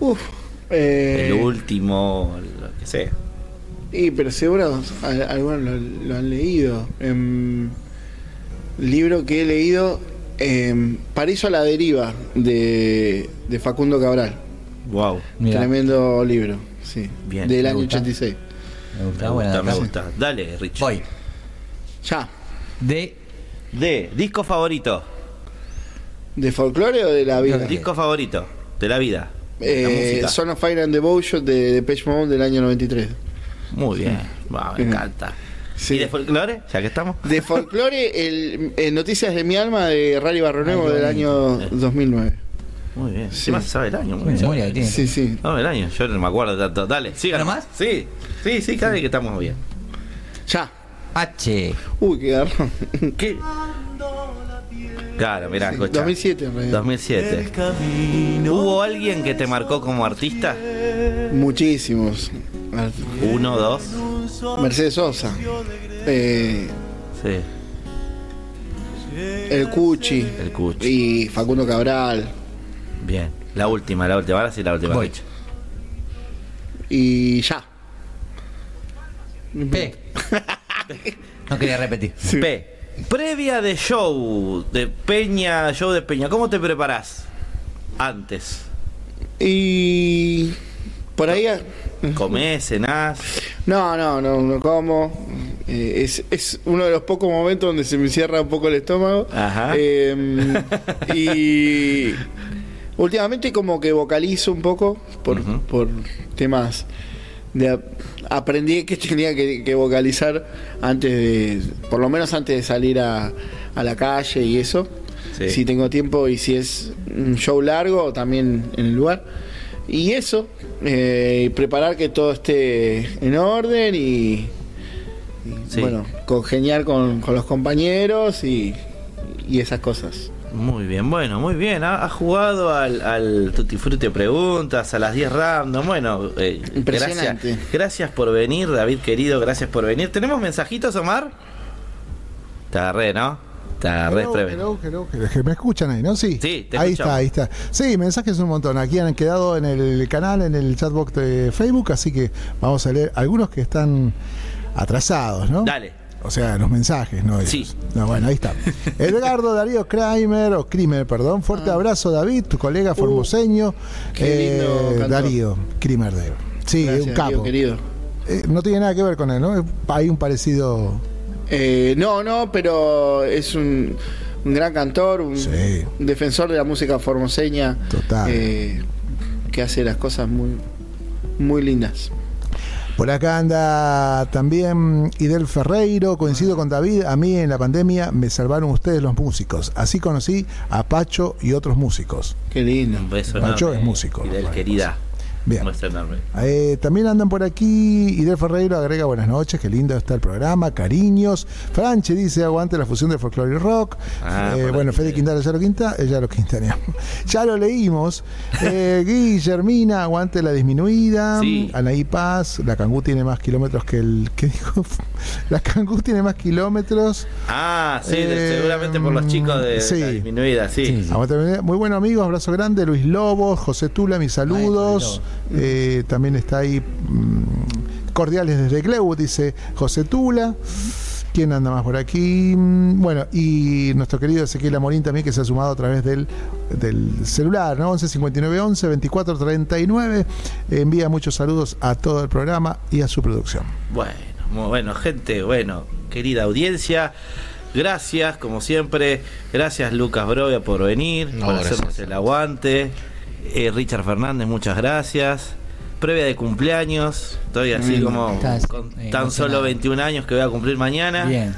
Uf. eh, El último, lo que sea. Y pero seguro al- algunos lo, lo han leído. Em, libro que he leído, em, Paraíso a la deriva, de, de Facundo Cabral. Wow. Mira. Tremendo libro, sí. Bien, del me año gusta. 86. Me Me gusta, gusta, buena me gusta. Dale, Richard. Voy. Ya. D. D. Disco favorito. ¿De folclore o de la vida? Disco favorito de la vida. de la Eh. Son of Fire and Devotion de Depeche Mode del año 93. Muy bien. Wow, me encanta. Sí. ¿Y de folclore? Ya que estamos. De folclore, el, eh, Noticias de mi alma de Rally Barronuevo del año 2009. Muy bien. Sí. ¿Qué más sabe el año? Muy bien. tiene. Sí, sí. No, el año. Yo no me acuerdo tanto. Dale, siga. ¿Uno nomás. más? Sí. Sí, sí, cada vez que estamos bien. Ya. H. Uy, qué garrón. ¿Qué? Claro, mirá, Sí, escuchá. 2007 en realidad. 2007. ¿Hubo alguien que te marcó como artista? Muchísimos. Uno, dos. Mercedes Sosa. Eh, Sí, el Cuchi. el Cuchi. Y Facundo Cabral. Bien. La última, la última. Ahora sí, la última. Voy. Y ya. P. *laughs* No quería repetir. P. Previa de show de Peña, show de Peña. ¿Cómo te preparás? Antes. Y. Por ahí. *laughs* ¿Comés, cenás? No, no, no, no como. Eh, es, es uno de los pocos momentos donde se me cierra un poco el estómago. Ajá. Eh, *laughs* y últimamente como que vocalizo un poco por, por temas de ap- aprendí que tenía que, que vocalizar antes de por lo menos antes de salir a, a la calle y eso Sí. si tengo tiempo y si es un show largo también en el lugar y eso eh, preparar que todo esté en orden y, y, Sí. bueno congeniar con, con los compañeros y, y esas cosas Muy bien, bueno, muy bien. Ha, ha jugado al, al Tutti Frutti Preguntas, a las 10 random. Bueno, eh, Impresionante. Gracias, gracias por venir, David querido, gracias por venir. ¿Tenemos mensajitos, Omar? Te agarré, ¿no? Te agarré, Hello, Preven. hello, hello, me escuchan ahí, ¿no? Sí. Sí, te ahí escuchamos. está, ahí está. Sí, mensajes un montón. Aquí han quedado en el canal, en el chatbox de Facebook, así que vamos a leer algunos que están atrasados, ¿no? Dale. O sea, los mensajes, ¿no? ellos. Sí. No, bueno, ahí está. Edgardo Darío Kramer, o Krimer, perdón. Fuerte abrazo, David, tu colega formoseño. Ah. Uh, qué lindo cantor. Darío Krimer de. Sí, Gracias, un capo. querido Eh, no tiene nada que ver con él, ¿no? Hay un parecido. Eh, no, no, pero es un, un gran cantor, un, Sí. un defensor de la música formoseña. Total. eh, que hace las cosas muy, muy lindas. Por acá anda también Idel Ferreiro, coincido con David, a mí en la pandemia me salvaron ustedes los músicos. Así conocí a Pacho y otros músicos. Qué lindo. Un beso enorme. es músico, Y del ¿no? querida. Bien. Eh, también andan por aquí. Idel Ferreiro agrega buenas noches, qué lindo está el programa, cariños. Franche dice aguante la fusión de folclore y rock. Ah, Eh, bueno. Fede Quintana ya lo, quinta, eh, ya lo quintaneamos. *laughs* ya lo leímos. *laughs* Guillermina, aguante la disminuida. Sí. Anaí Paz, la Cangú tiene más kilómetros que el. *laughs* ¿Qué dijo? La Cangú tiene más kilómetros. Ah, sí, de- Eh, seguramente por los chicos de sí. la disminuida, sí. Aguante, Muy bueno amigos, abrazo grande, Luis Lobos, José Tula, mis saludos. Eh, también está ahí mm, cordiales desde Glewood, dice José Tula. ¿Quién anda más por aquí? Mm, Bueno, y nuestro querido Ezequiel Amorín también que se ha sumado a través del, del celular, ¿no? 11 59 11 24 39. Envía muchos saludos a todo el programa y a su producción. Bueno, muy bueno, gente, bueno, querida audiencia. Gracias, como siempre. Gracias, Lucas Brovia, por venir, No, por gracias. hacernos el aguante. Eh, Richard Fernández, muchas gracias. Previa de cumpleaños. Estoy así Mm, como estás, con eh, tan solo emocionado. 21 años que voy a cumplir mañana. Bien.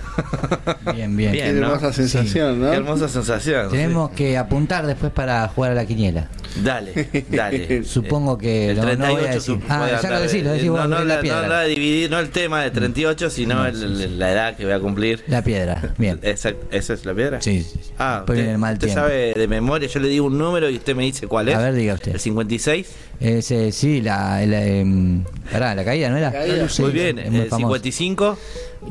Bien, bien. Bien, ¿no? hermosa sensación, ¿no? Qué hermosa sensación. Tenemos que apuntar después para jugar a la quiniela. Dale, dale. *laughs* Supongo que El no, no voy a 38 decir. Ah, ya lo decís, lo de- decís vos, no, no, la la, piedra. no la dividir, no el tema de 38, sino el- el- la edad que voy a cumplir. La piedra, bien. Exacto, ¿Esa es la piedra? Sí, sí. Ah, viene el mal usted sabe de memoria, yo le digo un número y usted me dice cuál es. A ver, diga usted. El 56. Ese, sí, la, la, em, pará, la caída, ¿no era? Caída. Muy bien, es muy el famoso. 55.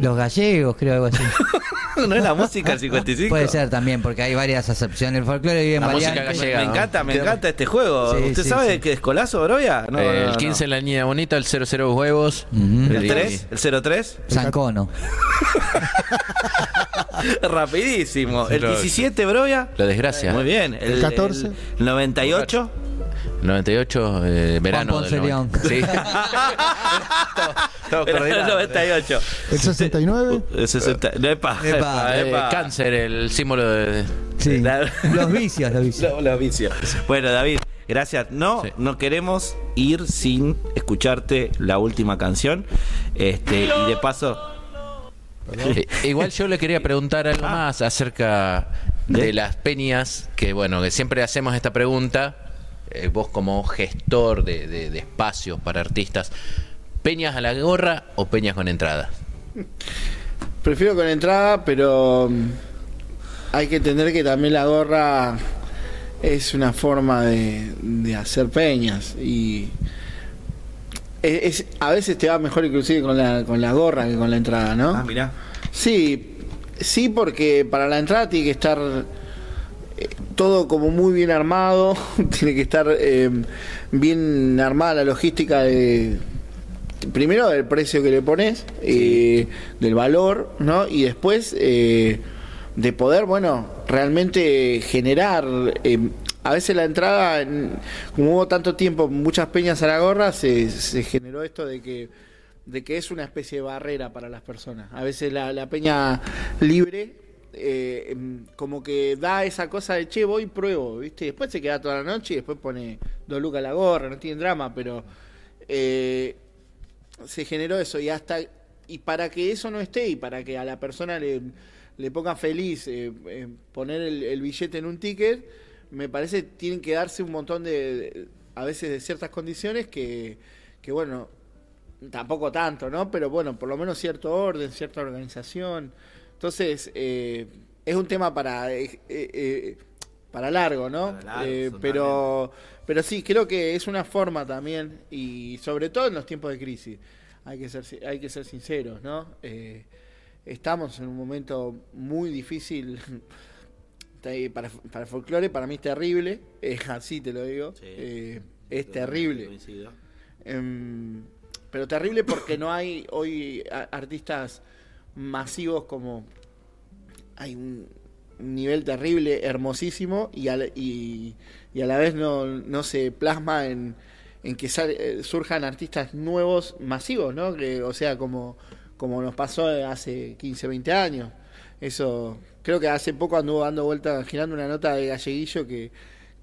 Los gallegos, creo, algo así. *laughs* ¿No es la música el 55? Puede ser también, porque hay varias acepciones. El folclore vive en La música gallega. Me encanta, me encanta este juego. Sí, ¿Usted sí, sabe sí. que es colazo, Brovia? No, Eh, no, el no. 15 en la niña bonita, el 00 huevos. ¿El 3? ¿El 03? Zancono. Rapidísimo. ¿El Cero- 17, Brovia? *laughs* La desgracia. Muy bien. ¿El 14? el 98. 98, eh, verano. Ponce del León. 90. Sí. *laughs* Todo El coordinado. 98. ¿El 69? El 60. Epa, Epa, epa, Eh, epa. cáncer, el símbolo de. Sí. La- Los vicios, los vicios. Los, los vicios. Bueno, David, gracias. No, Sí. no queremos ir sin escucharte la última canción. Este, y de paso. Eh, igual yo le quería preguntar algo más acerca de las peñas, que bueno, que siempre hacemos esta pregunta, eh, vos como gestor de, de- de espacios para artistas, ¿peñas a la gorra o peñas con entrada? Prefiero con entrada, pero mm, hay que entender que también la gorra es una forma de, de hacer peñas y es, es- a veces te va mejor inclusive con la, con la gorra que con la entrada, ¿no? Ah, mirá. Sí, sí, porque para la entrada tiene que estar todo como muy bien armado, *laughs* tiene que estar eh, bien armada la logística de primero del precio que le pones, eh, del valor, ¿no? Y después eh, de poder, bueno, realmente generar. eh, a veces la entrada, en- como hubo tanto tiempo, muchas peñas a la gorra, se, se generó esto de que de que es una especie de barrera para las personas. A veces la, la peña libre eh, em, como que da esa cosa de che, voy y pruebo, ¿viste? Después se queda toda la noche y después pone dos lucas la gorra, no tiene drama, pero eh, se generó eso y hasta y para que eso no esté y para que a la persona le, le ponga feliz eh, eh, poner el, el billete en un ticket, me parece que tienen que darse un montón de, de- a veces de ciertas condiciones que, que bueno, tampoco tanto, ¿no? Pero bueno, por lo menos cierto orden, cierta organización. Entonces, eh, es un tema para, eh, eh, eh, para largo, ¿no? Para largo, Eh, pero, pero sí, creo que es una forma también, y sobre todo en los tiempos de crisis, hay que ser, hay que ser sinceros, ¿no? Eh, estamos en un momento muy difícil *laughs* para, para el folclore, para mí es terrible, *laughs* es así te lo digo, Sí. es terrible. Em, pero terrible porque no hay hoy artistas masivos como hay un, nivel terrible, hermosísimo y a la, y, y a la vez no, no se plasma en, en que sal- eh, surjan artistas nuevos masivos, ¿no? Que, o sea, como, como nos pasó hace 15, 20 años. Eso, creo que hace poco anduvo dando vueltas, girando una nota de Galleguillo que,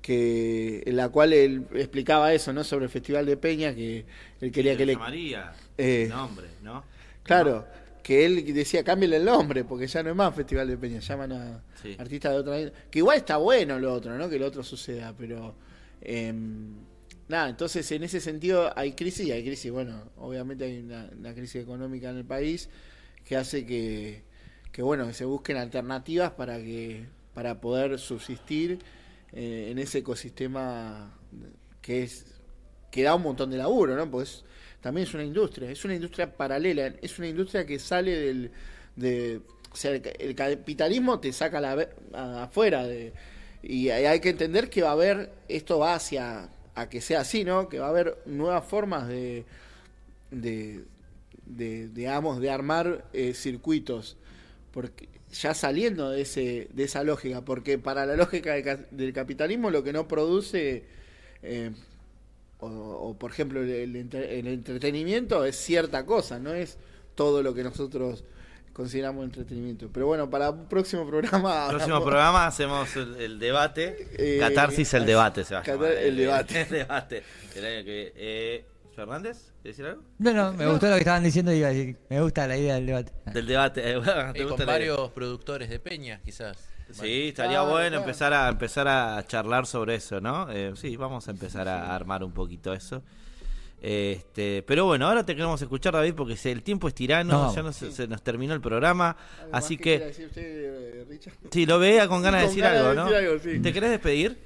que en la cual él explicaba eso, ¿no? Sobre el Festival de Peña, que él quería que le... María. Eh, nombre, ¿no? Claro, que él decía, cámbiale el nombre, porque ya no es más Festival de Peña, llaman a Sí. artistas de otra... Que igual está bueno lo otro, ¿no? Que lo otro suceda, pero... em, nada, entonces en ese sentido hay crisis y hay crisis, bueno, obviamente hay una, una crisis económica en el país que hace que, que bueno, que se busquen alternativas para que para poder subsistir eh, en ese ecosistema que es que da un montón de laburo, ¿no? Pues también es una industria, es una industria paralela, es una industria que sale del de o sea, el, capitalismo te saca la, afuera de y hay que entender que va a haber esto va hacia a que sea así, ¿no? Que va a haber nuevas formas de de, de digamos de armar eh, circuitos porque ya saliendo de ese de esa lógica porque para la lógica del, ca- del capitalismo lo que no produce eh, o, o, por ejemplo el, el entre- el entretenimiento es cierta cosa no es todo lo que nosotros consideramos entretenimiento pero bueno para un próximo programa *laughs* Próximo programa hacemos el, el debate. Eh, Catarsis el debate se va a llamar. el debate. El debate. El año que. Eh, ¿Fernández? ¿Quieres decir algo? No, no, me gustó lo que estaban diciendo y iba a decir, me gusta la idea del debate. Del debate. eh, *laughs* bueno, ¿te Y gusta con idea? varios productores de Peña, quizás. Sí, estaría Claro, bueno claro. empezar a empezar a charlar sobre eso, ¿no? Eh, sí, vamos a empezar a armar un poquito eso. Este, pero bueno, ahora te queremos escuchar, David, porque el tiempo es tirano, No. ya no se, se nos terminó el programa, ¿Algo más así que decir usted, eh, Richard? sí, lo veía con ganas de Con decir ganas de algo, ¿no? decir algo, sí. ¿Te querés despedir?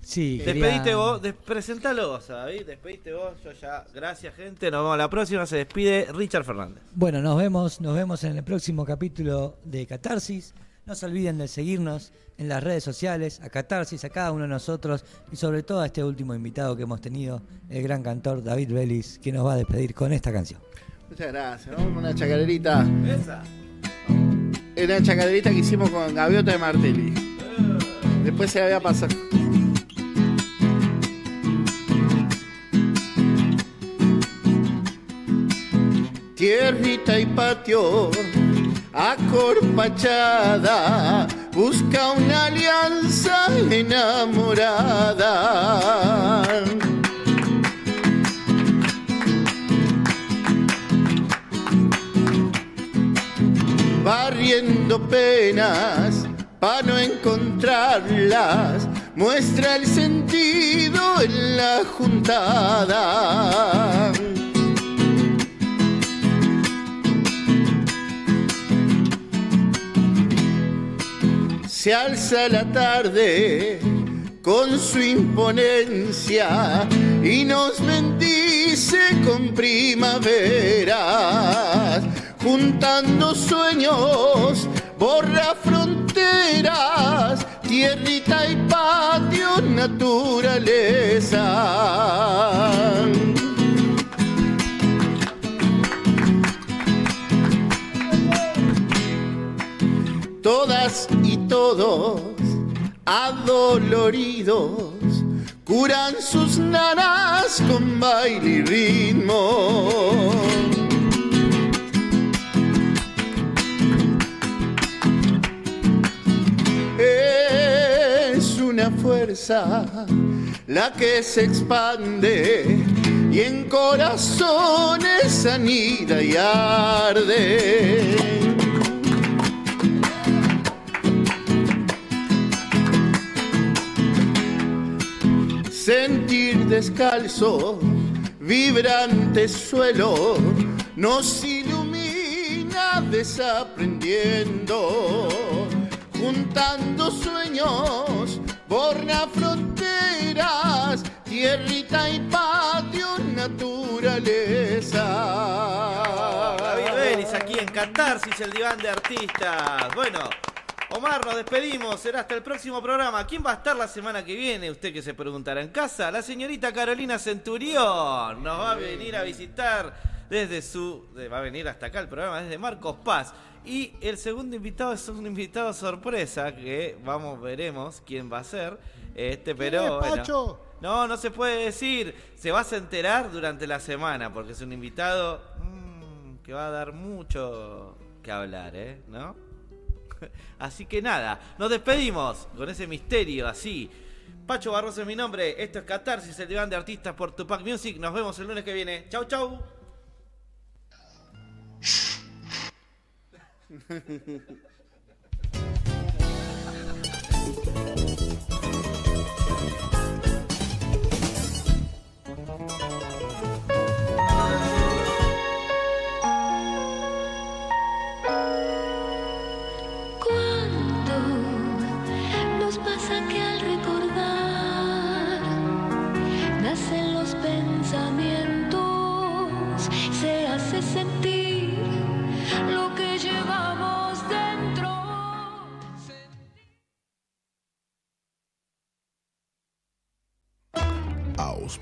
Sí, quería- Despedite vos, des- presentalo vos, David, despedite vos, yo ya, gracias gente, nos vemos la próxima, se despide Richard Fernández. Bueno, nos vemos, nos vemos en el próximo capítulo de Catarsis. No se olviden de seguirnos en las redes sociales, a Catarsis, a cada uno de nosotros y sobre todo a este último invitado que hemos tenido, el gran cantor David Vélez, que nos va a despedir con esta canción. Muchas gracias. Vamos con una chacarerita. Esa. Era una chacarerita que hicimos con Gaviota de Martelli. Después se había pasado. Tierrita y patio, acorpachada, busca una alianza enamorada. barriendo penas para no encontrarlas, muestra el sentido en la juntada. Se alza la tarde con su imponencia y nos bendice con primaveras, juntando sueños, borra fronteras, tierrita y patio, naturaleza. Todas y todos adoloridos curan sus nanas con baile y ritmo. Es una fuerza la que se expande y en corazones anida y arde. Sentir descalzo, vibrante suelo, nos ilumina desaprendiendo, juntando sueños, borna fronteras, tierrita y patio, naturaleza. David Vélez aquí en Catarsis, el diván de artistas. Bueno, Omar, nos despedimos. Será hasta el próximo programa. ¿Quién va a estar la semana que viene? Usted que se preguntará en casa. La señorita Carolina Centurión nos va a venir a visitar desde su. Va a venir hasta acá el programa desde Marcos Paz. Y el segundo invitado es un invitado sorpresa que vamos, veremos quién va a ser. Este, pero. No, no se puede decir. Se vas a enterar durante la semana porque es un invitado mm, que va a dar mucho que hablar, ¿eh? ¿No? *laughs* Así que nada, nos despedimos con ese misterio así. Pacho Barroso es mi nombre, esto es Catarsis, el diván de artistas por Tupac Music. Nos vemos el lunes que viene. Chau, chau. *laughs*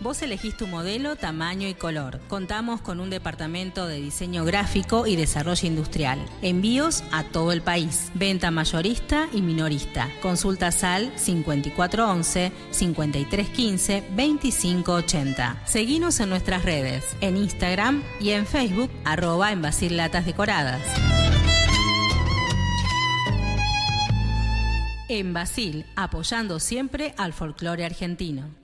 Vos elegís tu modelo, tamaño y color. Contamos con un departamento de diseño gráfico y desarrollo industrial. Envíos a todo el país. Venta mayorista y minorista. Consulta SAL 5411 5315 2580. Seguinos en nuestras redes, en Instagram y en Facebook, arroba en Latas Decoradas. En Basil, apoyando siempre al folclore argentino.